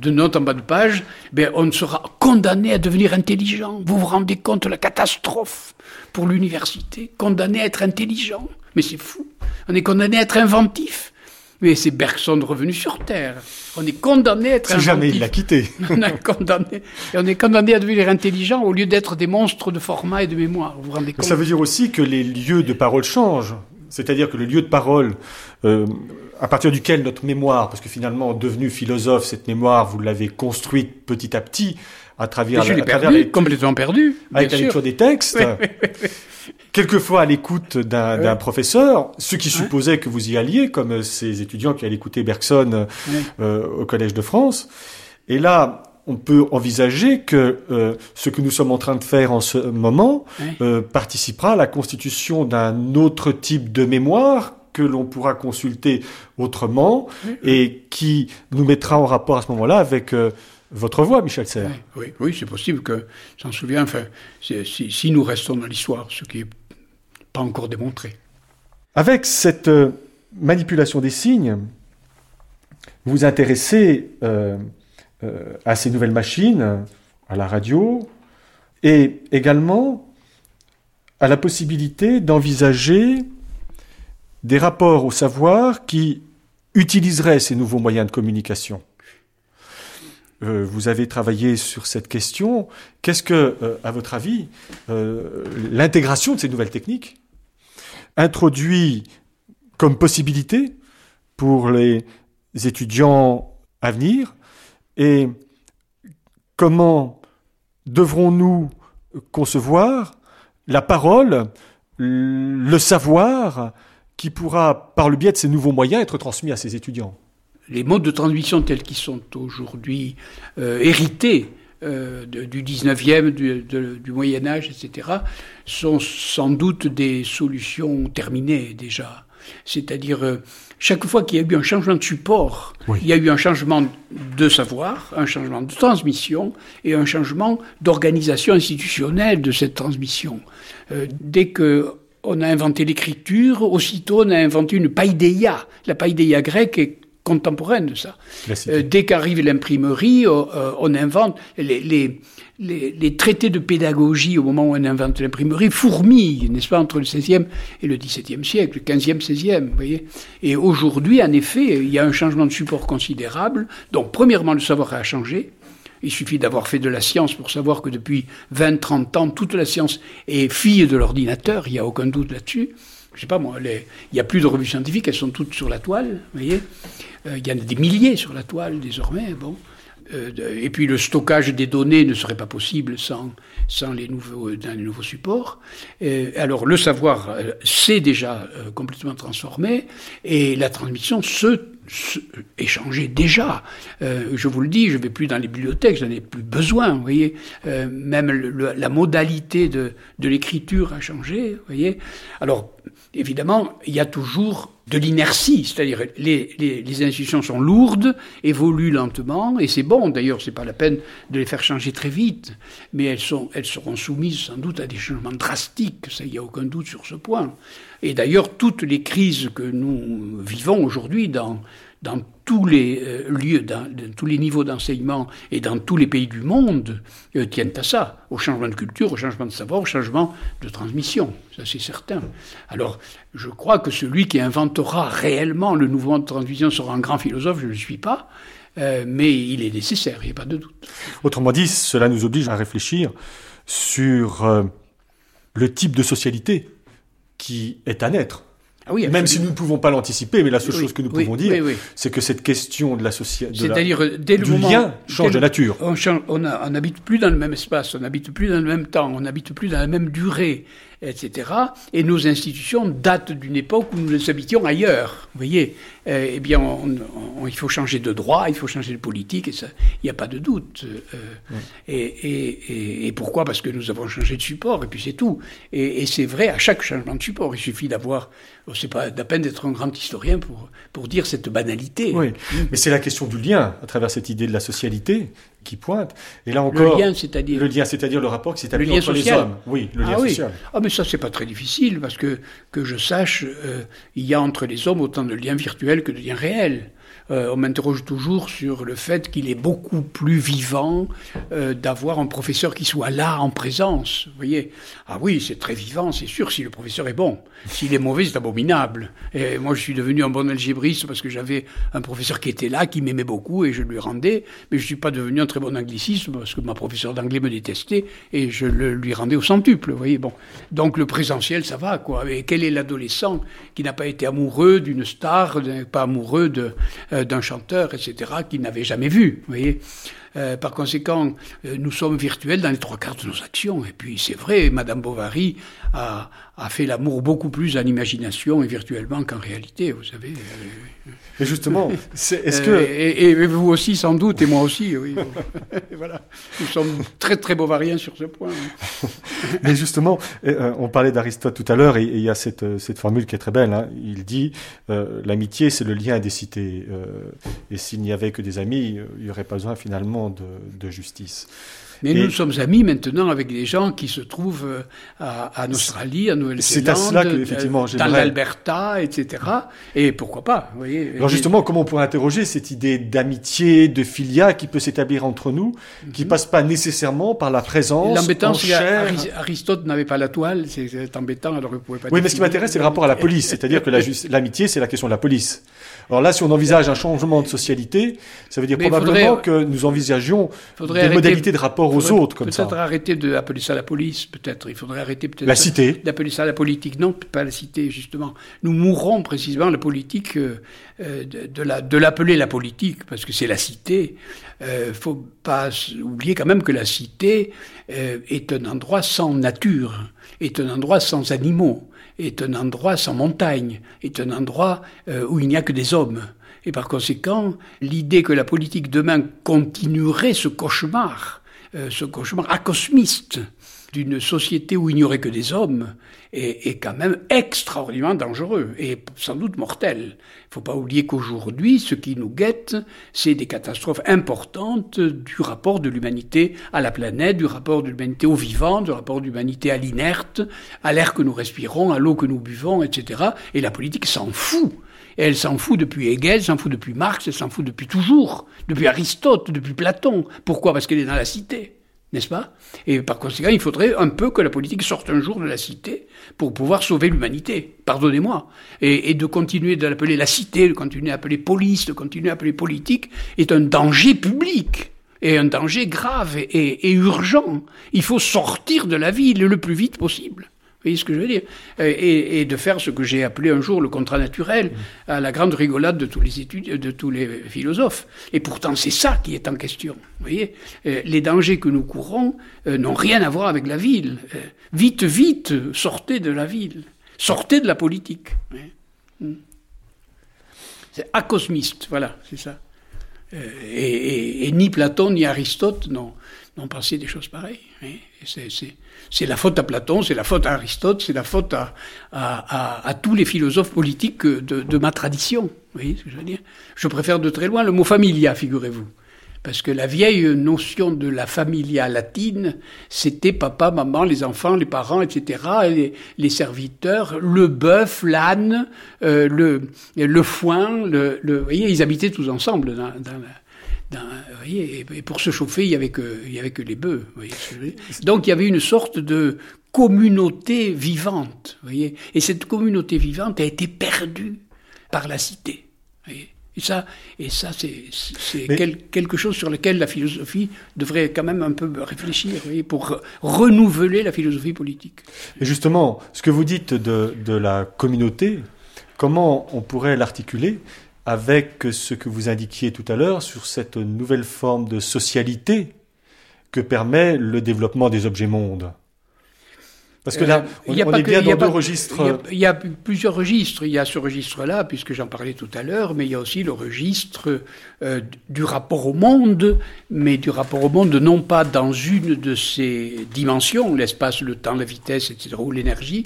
de, notes en bas de page, ben, on sera condamné à devenir intelligent. Vous vous rendez compte de la catastrophe pour l'université Condamné à être intelligent Mais c'est fou. On est condamné à être inventif. Mais c'est Bergson revenu sur Terre. On est condamné à être inventif. jamais il l'a quitté. on, est condamné, on est condamné à devenir intelligent au lieu d'être des monstres de format et de mémoire. Vous vous rendez compte Ça veut dire aussi que les lieux de parole changent. C'est-à-dire que le lieu de parole, euh, à partir duquel notre mémoire, parce que finalement, devenu philosophe, cette mémoire, vous l'avez construite petit à petit à travers, je l'ai complètement perdu, avec la lecture des textes. Quelquefois à l'écoute d'un professeur, ce qui supposait que vous y alliez, comme ces étudiants qui allaient écouter Bergson euh, au Collège de France. Et là, on peut envisager que euh, ce que nous sommes en train de faire en ce moment euh, participera à la constitution d'un autre type de mémoire que l'on pourra consulter autrement et qui nous mettra en rapport à ce moment-là avec euh, votre voix, Michel Serres. Oui, oui, c'est possible que, j'en souviens, enfin, si, si, nous restons dans l'histoire, ce qui n'est pas encore démontré. Avec cette manipulation des signes, vous intéressez à ces nouvelles machines, à la radio, et également à la possibilité d'envisager des rapports au savoir qui utiliseraient ces nouveaux moyens de communication. Euh, vous avez travaillé sur cette question. Qu'est-ce que, euh, à votre avis, l'intégration de ces nouvelles techniques introduit comme possibilité pour les étudiants à venir et comment devrons-nous concevoir la parole, le savoir qui pourra, par le biais de ces nouveaux moyens, être transmis à ces étudiants? Les modes de transmission tels qu'ils sont aujourd'hui euh, hérités euh, du 19e, du, Moyen Âge, etc., sont sans doute des solutions terminées déjà. C'est-à-dire, euh, chaque fois qu'il y a eu un changement de support, il y a eu un changement de savoir, un changement de transmission et un changement d'organisation institutionnelle de cette transmission. Euh, dès que on a inventé l'écriture, aussitôt on a inventé une païdéia. La païdéia grecque est contemporaine de ça. Euh, dès qu'arrive l'imprimerie, on invente les, les, traités de pédagogie au moment où on invente l'imprimerie fourmillent, n'est-ce pas, entre le XVIe et le XVIIe siècle, le XVe, XVIe, vous voyez. Et aujourd'hui, en effet, il y a un changement de support considérable. Donc, premièrement, le savoir a changé. Il suffit d'avoir fait de la science pour savoir que depuis 20, 30 ans, toute la science est fille de l'ordinateur, il n'y a aucun doute là-dessus. Je sais pas moi, il n'y a plus de revues scientifiques, elles sont toutes sur la toile, vous voyez. Euh, il y en a des milliers sur la toile désormais, bon. euh, et puis le stockage des données ne serait pas possible sans, sans les, nouveaux, les nouveaux supports. alors le savoir s'est déjà complètement transformé et la transmission se, échangeait déjà. je vous le dis, je ne vais plus dans les bibliothèques, j'en ai plus besoin. Vous voyez, même la modalité de, de l'écriture a changé. Vous voyez, alors évidemment, il y a toujours de l'inertie, c'est-à-dire les, institutions sont lourdes, évoluent lentement, et c'est bon, d'ailleurs, c'est pas la peine de les faire changer très vite, mais elles seront soumises sans doute à des changements drastiques, ça, il n'y a aucun doute sur ce point. Et d'ailleurs, toutes les crises que nous vivons aujourd'hui dans, dans tous les euh, lieux, dans, tous les niveaux d'enseignement et dans tous les pays du monde euh, tiennent à ça, au changement de culture, au changement de savoir, au changement de transmission. Ça, c'est certain. Alors, je crois que celui qui inventera réellement le mode de transmission sera un grand philosophe, je ne le suis pas, euh, mais il est nécessaire, il n'y a pas de doute. Autrement dit, cela nous oblige à réfléchir sur le type de socialité qui est à naître oui, Même si nous ne pouvons pas l'anticiper, mais la seule chose que nous pouvons dire, c'est que cette question de la société, c'est-à-dire dès le du moment, lien, change de nature. On n'habite plus dans le même espace, on n'habite plus dans le même temps, on n'habite plus dans la même durée etc. Et nos institutions datent d'une époque où nous habitions ailleurs. Vous voyez, euh, eh bien, il faut changer de droit, il faut changer de politique, et ça, il n'y a pas de doute. Euh, et, pourquoi? Parce que nous avons changé de support, et puis c'est tout. Et, c'est vrai à chaque changement de support. Il suffit d'avoir, oh, c'est pas la peine d'être un grand historien pour, pour dire cette banalité. Oui, mais c'est la question du lien à travers cette idée de la socialité qui pointe. Et là encore, le lien, c'est-à-dire le lien, c'est-à-dire le rapport qui s'est établi entre les hommes. Oui, le lien ah, social. Ah, mais ça, c'est pas très difficile parce que que je sache, euh, il y a entre les hommes autant de liens virtuels que de liens réels. Euh, on m'interroge toujours sur le fait qu'il est beaucoup plus vivant euh, d'avoir un professeur qui soit là en présence. Vous voyez Ah oui, c'est très vivant, c'est sûr, si le professeur est bon. S'il est mauvais, c'est abominable. Et moi, je suis devenu un bon algébriste parce que j'avais un professeur qui était là, qui m'aimait beaucoup et je lui rendais. Mais je ne suis pas devenu un très bon anglicisme parce que ma professeure d'anglais me détestait et je le lui rendais au centuple. Vous voyez Bon. Donc le présentiel, ça va, quoi. Et quel est l'adolescent qui n'a pas été amoureux d'une star, pas amoureux de, d'un chanteur, etc., qu'il n'avait jamais vu. Vous voyez euh, par conséquent, euh, nous sommes virtuels dans les trois quarts de nos actions. Et puis, c'est vrai, Madame Bovary a, a fait l'amour beaucoup plus en imagination et virtuellement qu'en réalité, vous savez. Euh, et justement, est-ce que... Et, vous aussi, sans doute, et moi aussi, oui. voilà. Nous sommes très, très bovariens sur ce point. Mais justement, on parlait d'Aristote tout à l'heure, et il y a cette, cette formule qui est très belle. Hein. Il dit, l'amitié, c'est le lien des cités. et s'il n'y avait que des amis, il n'y aurait pas besoin finalement de, justice. Mais nous sommes amis maintenant avec des gens qui se trouvent euh, en Australie, en Nouvelle-Zélande, euh, dans l'Alberta, etc. Et pourquoi pas voyez, Alors justement, comment on pourrait interroger cette idée d'amitié, de filia qui peut s'établir entre nous, qui mhm. passe pas nécessairement par la présence L'embêtant, c'est Aristote n'avait pas la toile, c'est embêtant, alors il pouvait pas... Oui, mais ce qui m'intéresse, c'est le rapport à la police, c'est-à-dire que l'amitié, c'est la question de la police. Alors là, si on envisage un changement de socialité, ça veut dire probablement que nous envisagions des modalités de rapport aux autres comme ça. Peut-être arrêter d'appeler ça la police, peut-être. Il faudrait arrêter peut-être la cité d'appeler ça la politique. Non, pas la cité justement. Nous mourrons précisément la politique euh, euh, de, la, de l'appeler la politique parce que c'est la cité. Euh, faut pas oublier quand même que la cité euh, est un endroit sans nature, est un endroit sans animaux est un endroit sans montagne, est un endroit euh, où il n'y a que des hommes. Et par conséquent, l'idée que la politique demain continuerait ce cauchemar, euh, ce cauchemar acosmiste d'une société où il n'y aurait que des hommes est, est, quand même extraordinairement dangereux et sans doute mortel. Il ne faut pas oublier qu'aujourd'hui, ce qui nous guette, c'est des catastrophes importantes du rapport de l'humanité à la planète, du rapport de l'humanité au vivant, du rapport de l'humanité à l'inerte, à l'air que nous respirons, à l'eau que nous buvons, etc. Et la politique s'en fout. Elle s'en fout depuis Hegel, s'en fout depuis Marx, elle s'en fout depuis toujours, depuis Aristote, depuis Platon. Pourquoi? Parce qu'elle est dans la cité n'est-ce pas? Et par conséquent, il faudrait un peu que la politique sorte un jour de la cité pour pouvoir sauver l'humanité, pardonnez-moi. Et, de continuer de l'appeler la cité, de continuer à l'appeler police, de continuer à l'appeler politique, est un danger public, et un danger grave et, urgent. Il faut sortir de la ville le plus vite possible. Voyez ce que je veux dire et, de faire ce que j'ai appelé un jour le contrat naturel, mmh. à la grande rigolade de tous les étudiants, de tous les philosophes. Et pourtant, c'est ça qui est en question. Vous voyez Les dangers que nous courons n'ont rien à voir avec la ville. vite, vite, sortez de la ville. Sortez de la politique. Mmh. C'est acosmiste, voilà, c'est ça. Euh, et, ni Platon ni Aristote n'ont pensé des choses pareilles. C'est la faute à Platon, c'est la faute à Aristote, c'est la faute à, tous les philosophes politiques de, ma tradition. Vous voyez ce que je veux dire? Je préfère de très loin le mot familia, figurez-vous. Parce que la vieille notion de la familia latine, c'était papa, maman, les enfants, les parents, etc., les, serviteurs, le bœuf, l'âne, euh, le, foin, vous voyez, ils habitaient tous ensemble dans, voyez, et pour se chauffer, il y avait que, avait les bœufs. Donc il y avait une sorte de communauté vivante, voyez, et cette communauté vivante a été perdue par la cité. Voyez. Et ça, et ça c'est quelque chose sur lequel la philosophie devrait quand même un peu réfléchir, pour renouveler la philosophie politique. Et justement, ce que vous dites de, de la communauté, comment on pourrait l'articuler avec ce que vous indiquiez tout à l'heure sur cette nouvelle forme de socialité que permet le développement des objets mondes parce que là, euh, on, est bien dans deux registres. Il y, a, plusieurs registres. Il y a ce registre-là, puisque j'en parlais tout à l'heure, mais il y a aussi le registre euh, du rapport au monde, mais du rapport au monde non pas dans une de ses dimensions, l'espace, le temps, la vitesse, etc., ou l'énergie,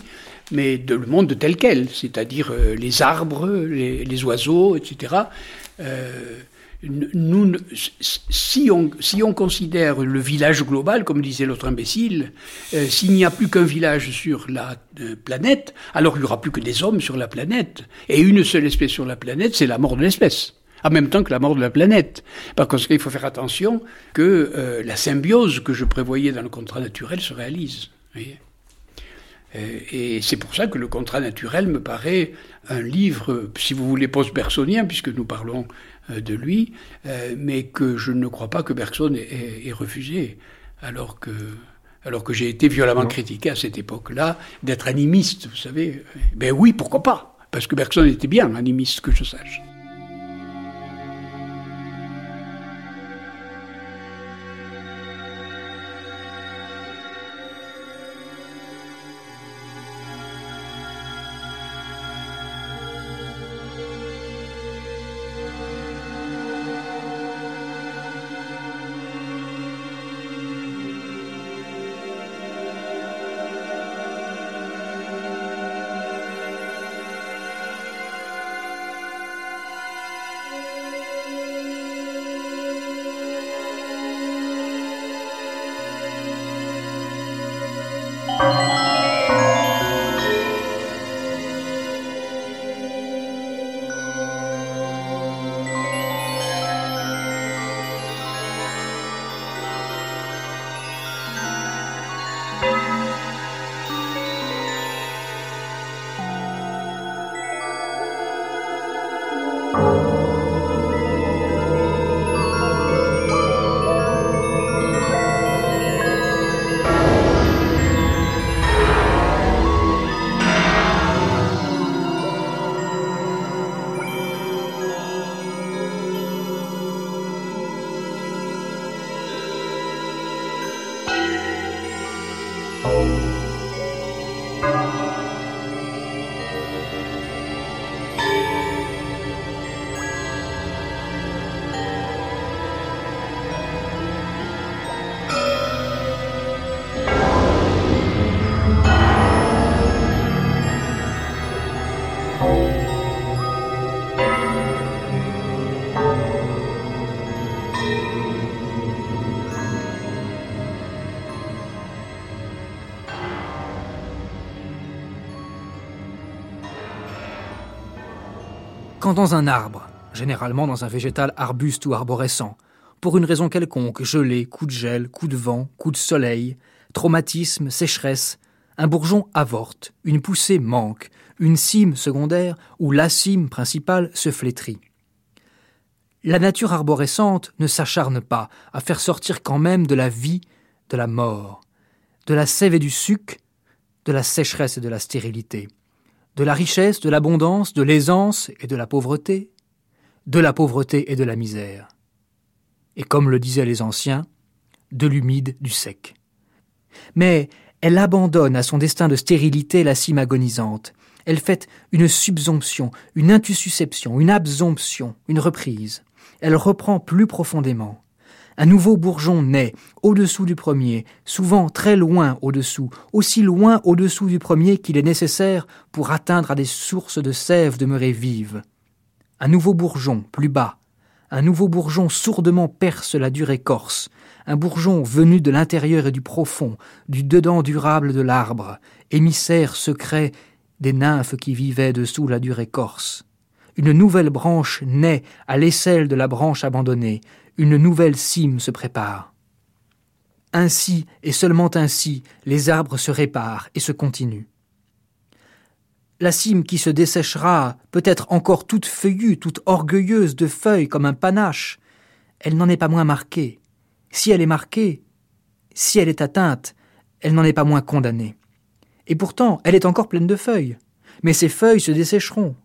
mais de le monde tel quel, c'est-à-dire euh, les arbres, les, oiseaux, etc nous, si, on, si on considère le village global, comme disait l'autre imbécile, euh, s'il n'y a plus qu'un village sur la euh, planète, alors il n'y aura plus que des hommes sur la planète. Et une seule espèce sur la planète, c'est la mort de l'espèce. En même temps que la mort de la planète. Par conséquent, il faut faire attention que euh, la symbiose que je prévoyais dans le contrat naturel se réalise. Et c'est pour ça que le contrat naturel me paraît un livre, si vous voulez, post-bersonien, puisque nous parlons euh, de lui, euh, mais que je ne crois pas que Bergson ait, refusé, alors que, alors que j'ai été violemment critiqué à cette époque-là d'être animiste, vous savez. Ben oui, pourquoi pas Parce que Bergson était bien animiste, que je sache. Dans un arbre, généralement dans un végétal arbuste ou arborescent, pour une raison quelconque, gelée, coup de gel, coup de vent, coup de soleil, traumatisme, sécheresse, un bourgeon avorte, une poussée manque, une cime secondaire ou la cime principale se flétrit. La nature arborescente ne s'acharne pas à faire sortir quand même de la vie de la mort, de la sève et du suc de la sécheresse et de la stérilité, de la richesse, de l'abondance, de l'aisance et de la pauvreté, de la pauvreté et de la misère. Et comme le disaient les anciens, de l'humide, du sec. Mais elle abandonne à son destin de stérilité la cime agonisante. Elle fait une subsomption, une intussusception, une absomption, une reprise. Elle reprend plus profondément. Un nouveau bourgeon naît, au-dessous du premier, souvent très loin au-dessous, aussi loin au-dessous du premier qu'il est nécessaire pour atteindre à des sources de sève demeurées vives. Un nouveau bourgeon, plus bas. Un nouveau bourgeon sourdement perce la dure écorce. Un bourgeon venu de l'intérieur et du profond, du dedans durable de l'arbre, émissaire secret des nymphes qui vivaient dessous la dure écorce. Une nouvelle branche naît à l'aisselle de la branche abandonnée, une nouvelle cime se prépare. Ainsi, et seulement ainsi, les arbres se réparent et se continuent. La cime qui se desséchera, peut-être encore toute feuillue, toute orgueilleuse de feuilles comme un panache, elle n'en est pas moins marquée. Si elle est marquée, si elle est atteinte, elle n'en est pas moins condamnée. Et pourtant, elle est encore pleine de feuilles. Mais ces feuilles se dessécheront,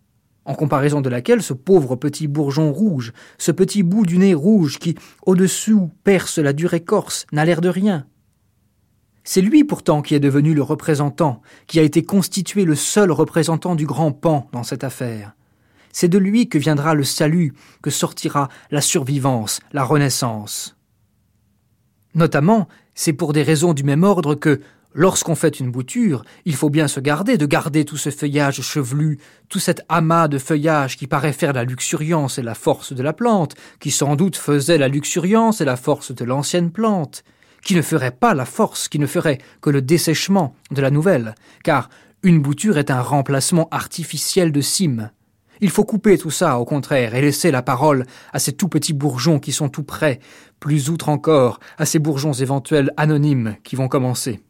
en comparaison de laquelle ce pauvre petit bourgeon rouge, ce petit bout du nez rouge qui, au-dessous, perce la dure écorce, n'a l'air de rien. C'est lui pourtant qui est devenu le représentant, qui a été constitué le seul représentant du grand pan dans cette affaire. C'est de lui que viendra le salut, que sortira la survivance, la renaissance. Notamment, c'est pour des raisons du même ordre que, Lorsqu'on fait une bouture, il faut bien se garder de garder tout ce feuillage chevelu, tout cet amas de feuillage qui paraît faire la luxuriance et la force de la plante, qui sans doute faisait la luxuriance et la force de l'ancienne plante, qui ne ferait pas la force, qui ne ferait que le dessèchement de la nouvelle, car une bouture est un remplacement artificiel de cime. Il faut couper tout ça, au contraire, et laisser la parole à ces tout petits bourgeons qui sont tout près, plus outre encore, à ces bourgeons éventuels anonymes qui vont commencer.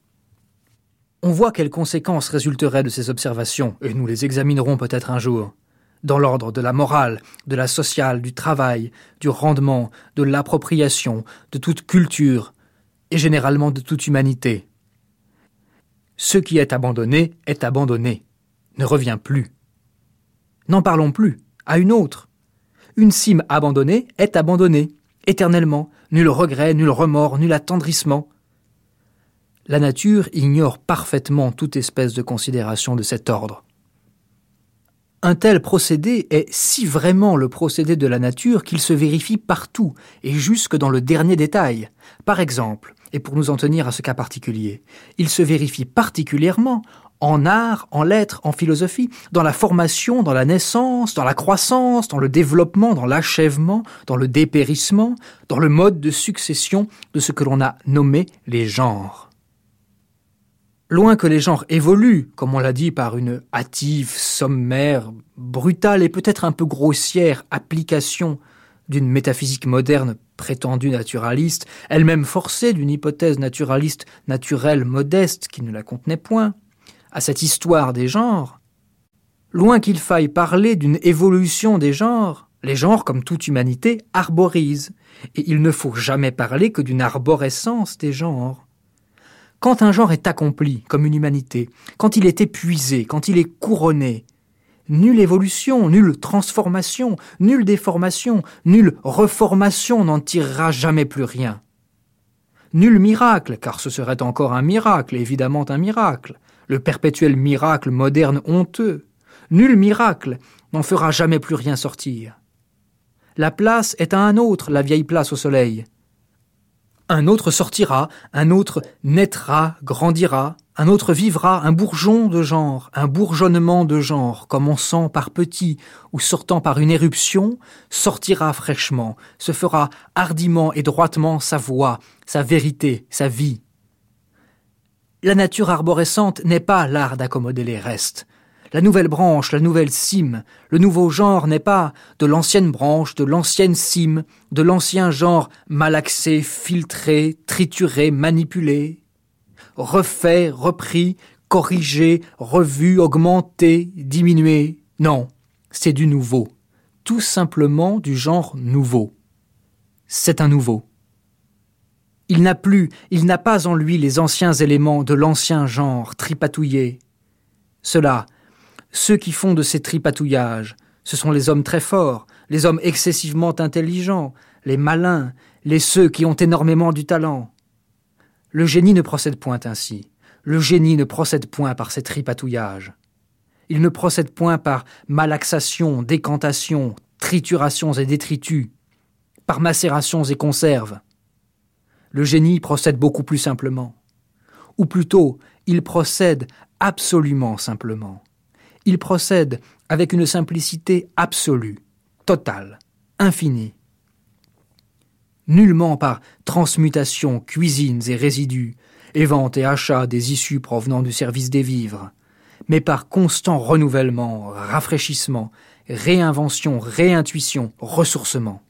On voit quelles conséquences résulteraient de ces observations, et nous les examinerons peut-être un jour. Dans l'ordre de la morale, de la sociale, du travail, du rendement, de l'appropriation, de toute culture, et généralement de toute humanité. Ce qui est abandonné est abandonné, ne revient plus. N'en parlons plus, à une autre. Une cime abandonnée est abandonnée, éternellement, nul regret, nul remords, nul attendrissement, la nature ignore parfaitement toute espèce de considération de cet ordre. Un tel procédé est si vraiment le procédé de la nature qu'il se vérifie partout et jusque dans le dernier détail. Par exemple, et pour nous en tenir à ce cas particulier, il se vérifie particulièrement en art, en lettres, en philosophie, dans la formation, dans la naissance, dans la croissance, dans le développement, dans l'achèvement, dans le dépérissement, dans le mode de succession de ce que l'on a nommé les genres. Loin que les genres évoluent, comme on l'a dit par une hâtive, sommaire, brutale et peut-être un peu grossière application d'une métaphysique moderne prétendue naturaliste, elle-même forcée d'une hypothèse naturaliste naturelle modeste qui ne la contenait point, à cette histoire des genres, loin qu'il faille parler d'une évolution des genres, les genres, comme toute humanité, arborisent, et il ne faut jamais parler que d'une arborescence des genres. Quand un genre est accompli, comme une humanité, quand il est épuisé, quand il est couronné, nulle évolution, nulle transformation, nulle déformation, nulle reformation n'en tirera jamais plus rien. Nul miracle, car ce serait encore un miracle, évidemment un miracle, le perpétuel miracle moderne honteux. Nul miracle n'en fera jamais plus rien sortir. La place est à un autre, la vieille place au soleil. Un autre sortira, un autre naîtra, grandira, un autre vivra, un bourgeon de genre, un bourgeonnement de genre, comme on sent par petit ou sortant par une éruption, sortira fraîchement, se fera hardiment et droitement sa voix, sa vérité, sa vie. La nature arborescente n'est pas l'art d'accommoder les restes, la nouvelle branche, la nouvelle cime, le nouveau genre n'est pas de l'ancienne branche, de l'ancienne cime, de l'ancien genre malaxé, filtré, trituré, manipulé, refait, repris, corrigé, revu, augmenté, diminué. Non, c'est du nouveau, tout simplement du genre nouveau. C'est un nouveau. Il n'a plus, il n'a pas en lui les anciens éléments de l'ancien genre tripatouillé. Cela, ceux qui font de ces tripatouillages, ce sont les hommes très forts, les hommes excessivement intelligents, les malins, les ceux qui ont énormément du talent. Le génie ne procède point ainsi. Le génie ne procède point par ces tripatouillages. Il ne procède point par malaxation, décantation, triturations et détritus, par macérations et conserves. Le génie procède beaucoup plus simplement. Ou plutôt, il procède absolument simplement. Il procède avec une simplicité absolue, totale, infinie. Nullement par transmutation, cuisines et résidus, et vente et achat des issues provenant du service des vivres, mais par constant renouvellement, rafraîchissement, réinvention, réintuition, ressourcement.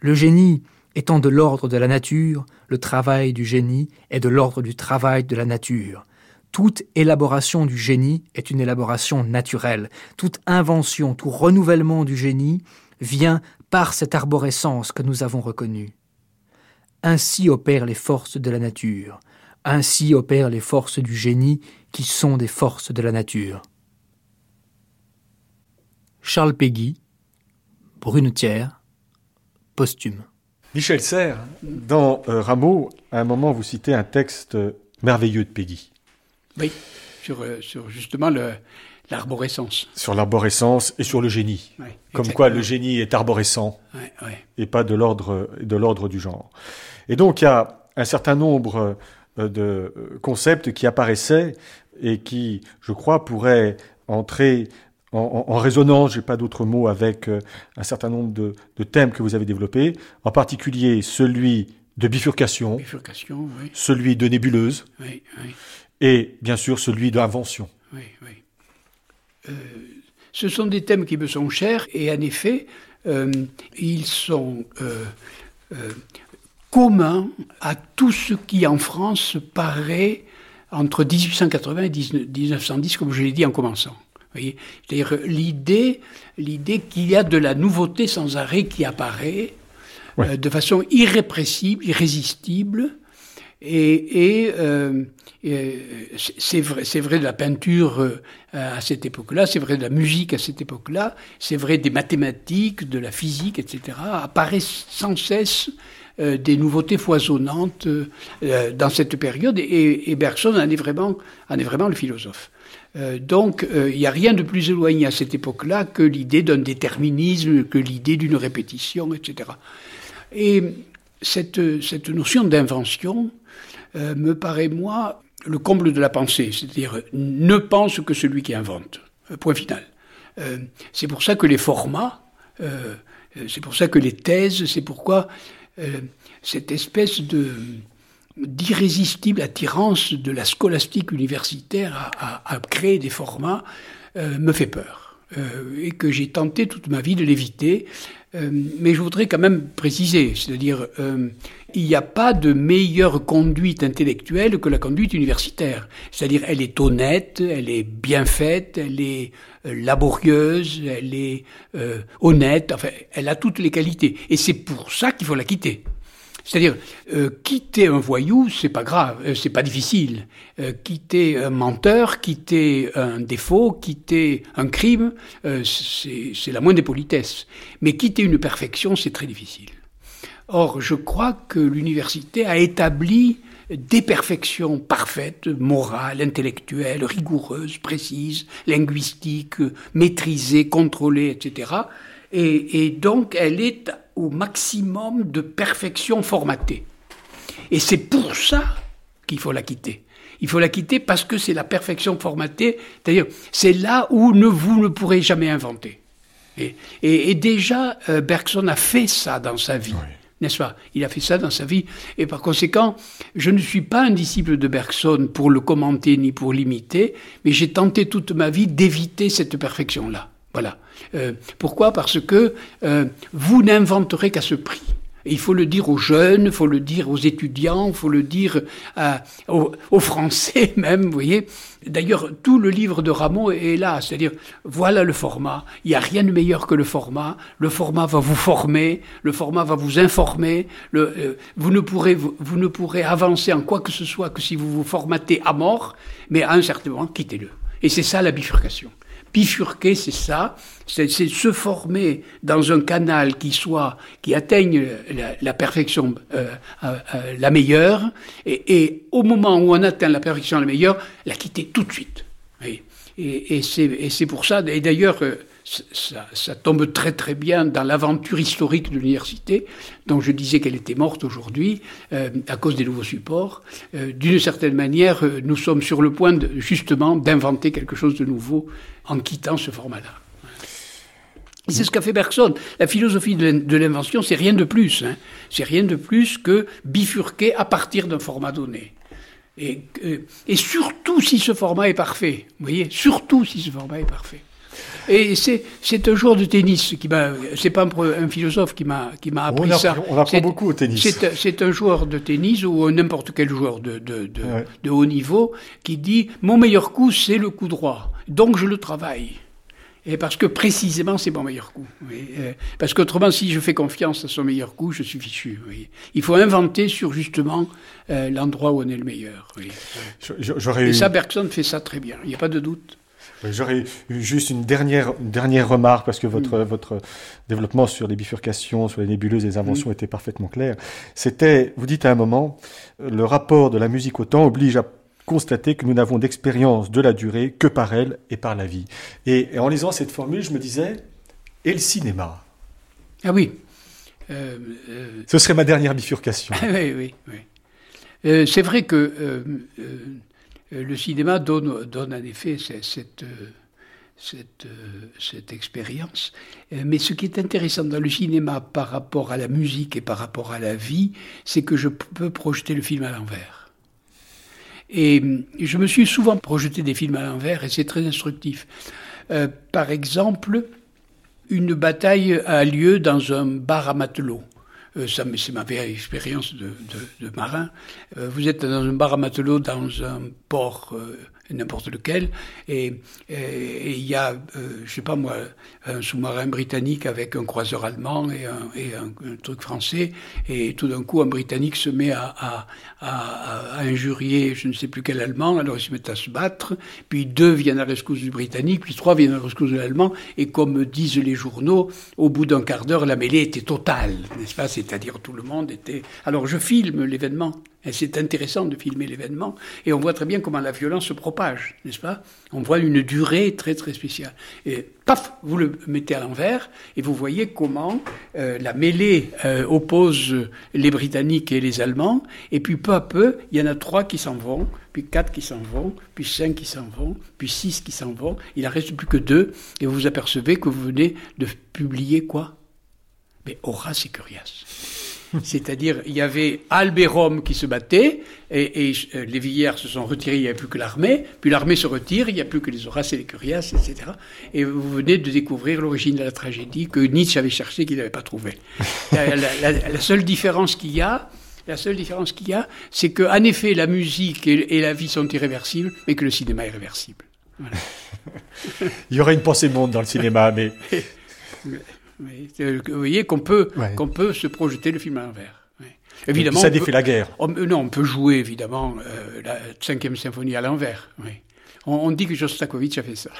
Le génie étant de l'ordre de la nature, le travail du génie est de l'ordre du travail de la nature. Toute élaboration du génie est une élaboration naturelle. Toute invention, tout renouvellement du génie vient par cette arborescence que nous avons reconnue. Ainsi opèrent les forces de la nature. Ainsi opèrent les forces du génie qui sont des forces de la nature. Charles Péguy, Brunetière, posthume. Michel Serres, dans euh, Rameau, à un moment, vous citez un texte merveilleux de Péguy. Oui, sur, euh, sur justement l'arborescence. Sur l'arborescence et sur le génie. Comme quoi le génie est arborescent et pas de l'ordre du genre. Et donc il y a un certain nombre euh, de concepts qui apparaissaient et qui, je crois, pourraient entrer en, en, résonance, j'ai pas d'autres mots, avec euh, un certain nombre de, de, thèmes que vous avez développés, en particulier celui de bifurcation, bifurcation oui. celui de nébuleuse, oui, oui. Et bien sûr celui d'invention. Oui, oui. Euh, ce sont des thèmes qui me sont chers, et en effet, euh, ils sont euh, euh communs à tout ce qui en France paraît entre 1880 et 1910, comme je l'ai dit en commençant. C'est-à-dire l'idée, l'idée qu'il y a de la nouveauté sans arrêt qui apparaît ouais. euh, de façon irrépressible, irrésistible, et, et, euh, c'est vrai, c'est vrai de la peinture euh, à cette époque-là, c'est vrai de la musique à cette époque-là, c'est vrai des mathématiques, de la physique, etc. apparaissent sans cesse euh, des nouveautés foisonnantes euh, dans cette période, et, et Bergson en est vraiment, en est vraiment le philosophe. Donc, il n'y a rien de plus éloigné à cette époque-là que l'idée d'un déterminisme, que l'idée d'une répétition, etc. Et cette, cette notion d'invention euh, me paraît, moi, le comble de la pensée, c'est-à-dire ne pense que celui qui invente. Euh, point final. c'est pour ça que les formats, c'est pour ça que les thèses, c'est pourquoi cette espèce d'irrésistible attirance de la scolastique universitaire à, créer des formats euh, me fait peur. Euh, et que j'ai tenté toute ma vie de l'éviter. Euh, mais je voudrais quand même préciser, c'est-à-dire, euh, il n'y a pas de meilleure conduite intellectuelle que la conduite universitaire. C'est-à-dire, elle est honnête, elle est bien faite, elle est euh, laborieuse, elle est honnête, enfin, elle a toutes les qualités. Et c'est pour ça qu'il faut la quitter. C'est-à-dire, euh, quitter un voyou, c'est pas grave, euh, c'est pas difficile. Euh, quitter un menteur, quitter un défaut, quitter un crime, c'est la moindre des politesses. Mais quitter une perfection, c'est très difficile. Or, je crois que l'université a établi des perfections parfaites, morales, intellectuelles, rigoureuses, précises, linguistiques, maîtrisées, contrôlées, etc. Et, et donc, elle est au maximum de perfection formatée. Et c'est pour ça qu'il faut la quitter. Il faut la quitter parce que c'est la perfection formatée, c'est-à-dire c'est là où ne, vous ne pourrez jamais inventer. Et, et, et déjà, euh, Bergson a fait ça dans sa vie. Oui. N'est-ce pas? Il a fait ça dans sa vie. Et par conséquent, je ne suis pas un disciple de Bergson pour le commenter ni pour l'imiter, mais j'ai tenté toute ma vie d'éviter cette perfection-là. Voilà. Euh, pourquoi? Parce que euh, vous n'inventerez qu'à ce prix. Il faut le dire aux jeunes, il faut le dire aux étudiants, il faut le dire aux, Français même, vous voyez. D'ailleurs, tout le livre de Rameau est là, c'est-à-dire, voilà le format, il n'y a rien de meilleur que le format, le format va vous former, le format va vous informer, le, euh, vous, ne pourrez, vous, ne pourrez avancer en quoi que ce soit que si vous vous formatez à mort, mais à un certain moment, quittez-le. Et c'est ça la bifurcation. Bifurquer, c'est ça, c'est se former dans un canal qui soit, qui atteigne la, perfection euh, euh, euh, la meilleure, et, au moment où on atteint la perfection la meilleure, la quitter tout de suite. Et, et c'est pour ça, et d'ailleurs, ça, tombe très très bien dans l'aventure historique de l'université, dont je disais qu'elle était morte aujourd'hui euh, à cause des nouveaux supports. Euh, d'une certaine manière, euh, nous sommes sur le point justement d'inventer quelque chose de nouveau en quittant ce format-là. C'est ce qu'a fait Bergson. La philosophie de l'invention, c'est rien de plus. Hein. C'est rien de plus que bifurquer à partir d'un format donné. Et, et surtout si ce format est parfait. Vous voyez, surtout si ce format est parfait. Et c'est un joueur de tennis qui m'a. C'est pas un, philosophe qui m'a qui m'a appris ça. On apprend beaucoup au tennis. C'est un joueur de tennis ou n'importe quel joueur de de, de, de, haut niveau qui dit mon meilleur coup c'est le coup droit, donc je le travaille. Et parce que précisément c'est mon meilleur coup. Euh, parce qu'autrement, si je fais confiance à son meilleur coup, je suis fichu. Il faut inventer sur justement euh, l'endroit où on est le meilleur. Et ça, Bergson fait ça très bien. Il n'y a pas de doute. J'aurais juste une dernière, dernière remarque, parce que votre, mm. votre développement sur les bifurcations, sur les nébuleuses et les inventions mm. était parfaitement clair. C'était, vous dites à un moment, le rapport de la musique au temps oblige à constater que nous n'avons d'expérience de la durée que par elle et par la vie. Et, en lisant cette formule, je me disais, et le cinéma? Ah oui. Euh, euh, Ce serait ma dernière bifurcation. oui, oui, oui. Euh, c'est vrai que euh, le cinéma donne, donne en effet cette, cette, cette expérience. Euh, mais ce qui est intéressant dans le cinéma par rapport à la musique et par rapport à la vie, c'est que je peux projeter le film à l'envers. Et je me suis souvent projeté des films à l'envers et c'est très instructif. Euh, par exemple, une bataille a lieu dans un bar à matelots. Euh, c'est ma vieille expérience de, de, marin. Euh, vous êtes dans un bar à matelot dans un port euh, n'importe lequel, et il y a, euh, je sais pas moi, un sous-marin britannique avec un croiseur allemand et un, et un, truc français, et tout d'un coup un Britannique se met à, à, à, injurier je ne sais plus quel Allemand, alors ils se mettent à se battre, puis deux viennent à la rescousse du Britannique, puis trois viennent à la rescousse de l'Allemand, et comme disent les journaux, au bout d'un quart d'heure, la mêlée était totale, n'est-ce pas? C'est-à-dire tout le monde était... Alors je filme l'événement, c'est intéressant de filmer l'événement, et on voit très bien comment la violence se propage, n'est-ce pas? On voit une durée très très spéciale. Et paf, vous le mettez à l'envers, et vous voyez comment euh, la mêlée euh, oppose les Britanniques et les Allemands, et puis peu à peu, il y en a trois qui s'en vont, puis quatre qui s'en vont, puis cinq qui s'en vont, puis six qui s'en vont, il en reste plus que deux, et vous vous apercevez que vous venez de publier quoi? Mais Horace et Curias. C'est-à-dire, il y avait Albert qui se battait, et, et euh, les Villiers se sont retirés, il n'y avait plus que l'armée, puis l'armée se retire, il n'y a plus que les Horaces et les Curias, etc. Et vous venez de découvrir l'origine de la tragédie que Nietzsche avait cherché, qu'il n'avait pas trouvé. la, seule différence qu'il y a, la seule différence qu'il y a, c'est qu'en effet, la musique et, la vie sont irréversibles, mais que le cinéma est réversible. il y aurait une pensée monde dans le cinéma, mais... Vous voyez qu'on peut, qu'on peut se projeter le film à l'envers. Évidemment, ça défait la guerre. non, on peut jouer évidemment euh, la cinquième symphonie à l'envers. On, dit que Shostakovich a fait ça.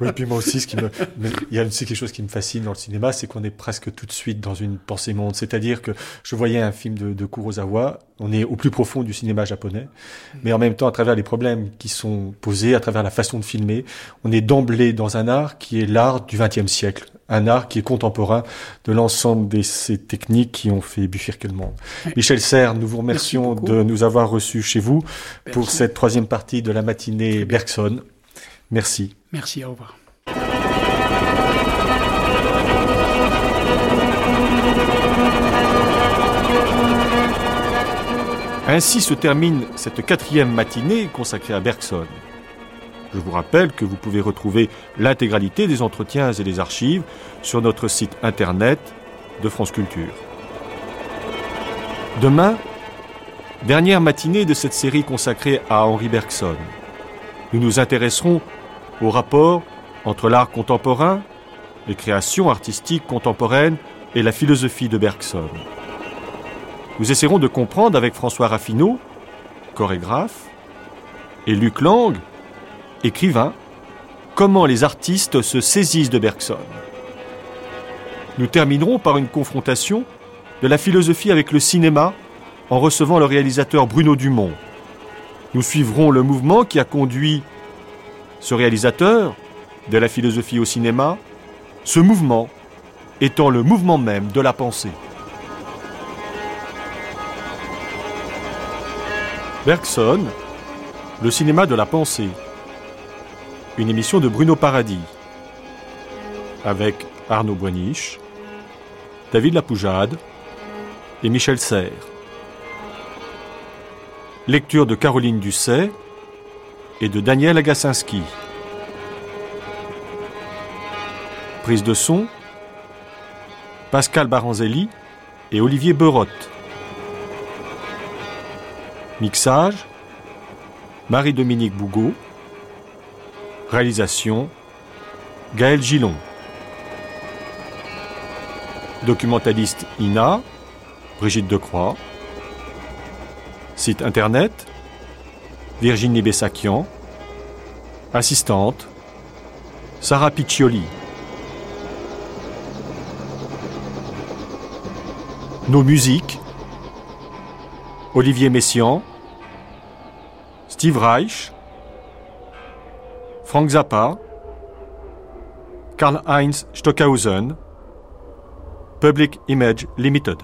oui, puis moi aussi, ce qui me, il y a aussi quelque chose qui me fascine dans le cinéma, c'est qu'on est presque tout de suite dans une pensée monde. C'est-à-dire que je voyais un film de, de, Kurosawa, on est au plus profond du cinéma japonais, mais en même temps, à travers les problèmes qui sont posés, à travers la façon de filmer, on est d'emblée dans un art qui est l'art du XXe siècle, un art qui est contemporain de l'ensemble de ces techniques qui ont fait bifurquer le monde. Michel Serre, nous vous remercions de nous avoir reçus chez vous pour cette troisième partie de la matinée Bergson. Merci. Merci, au revoir. Ainsi se termine cette quatrième matinée consacrée à Bergson. Je vous rappelle que vous pouvez retrouver l'intégralité des entretiens et des archives sur notre site internet de France Culture. Demain, dernière matinée de cette série consacrée à Henri Bergson. Nous nous intéresserons au rapport entre l'art contemporain, les créations artistiques contemporaines et la philosophie de Bergson. Nous essaierons de comprendre avec François Raffineau, chorégraphe, et Luc Lang, écrivain, comment les artistes se saisissent de Bergson. Nous terminerons par une confrontation de la philosophie avec le cinéma en recevant le réalisateur Bruno Dumont. Nous suivrons le mouvement qui a conduit ce réalisateur de la philosophie au cinéma, ce mouvement étant le mouvement même de la pensée. Bergson, le cinéma de la pensée. Une émission de Bruno Paradis. Avec Arnaud Boiniche, David Lapoujade et Michel Serres. Lecture de Caroline Dusset et de Daniel Agassinski. Prise de son Pascal Baranzelli et Olivier Berotte. Mixage Marie-Dominique Bougot. Réalisation Gaël Gillon. Documentaliste INA Brigitte Decroix. Site internet Virginie Bessakian. Assistante Sarah Piccioli. Nos musiques Olivier Messiaen, Steve Reich, Frank Zappa, Karl-Heinz Stockhausen, Public Image Limited.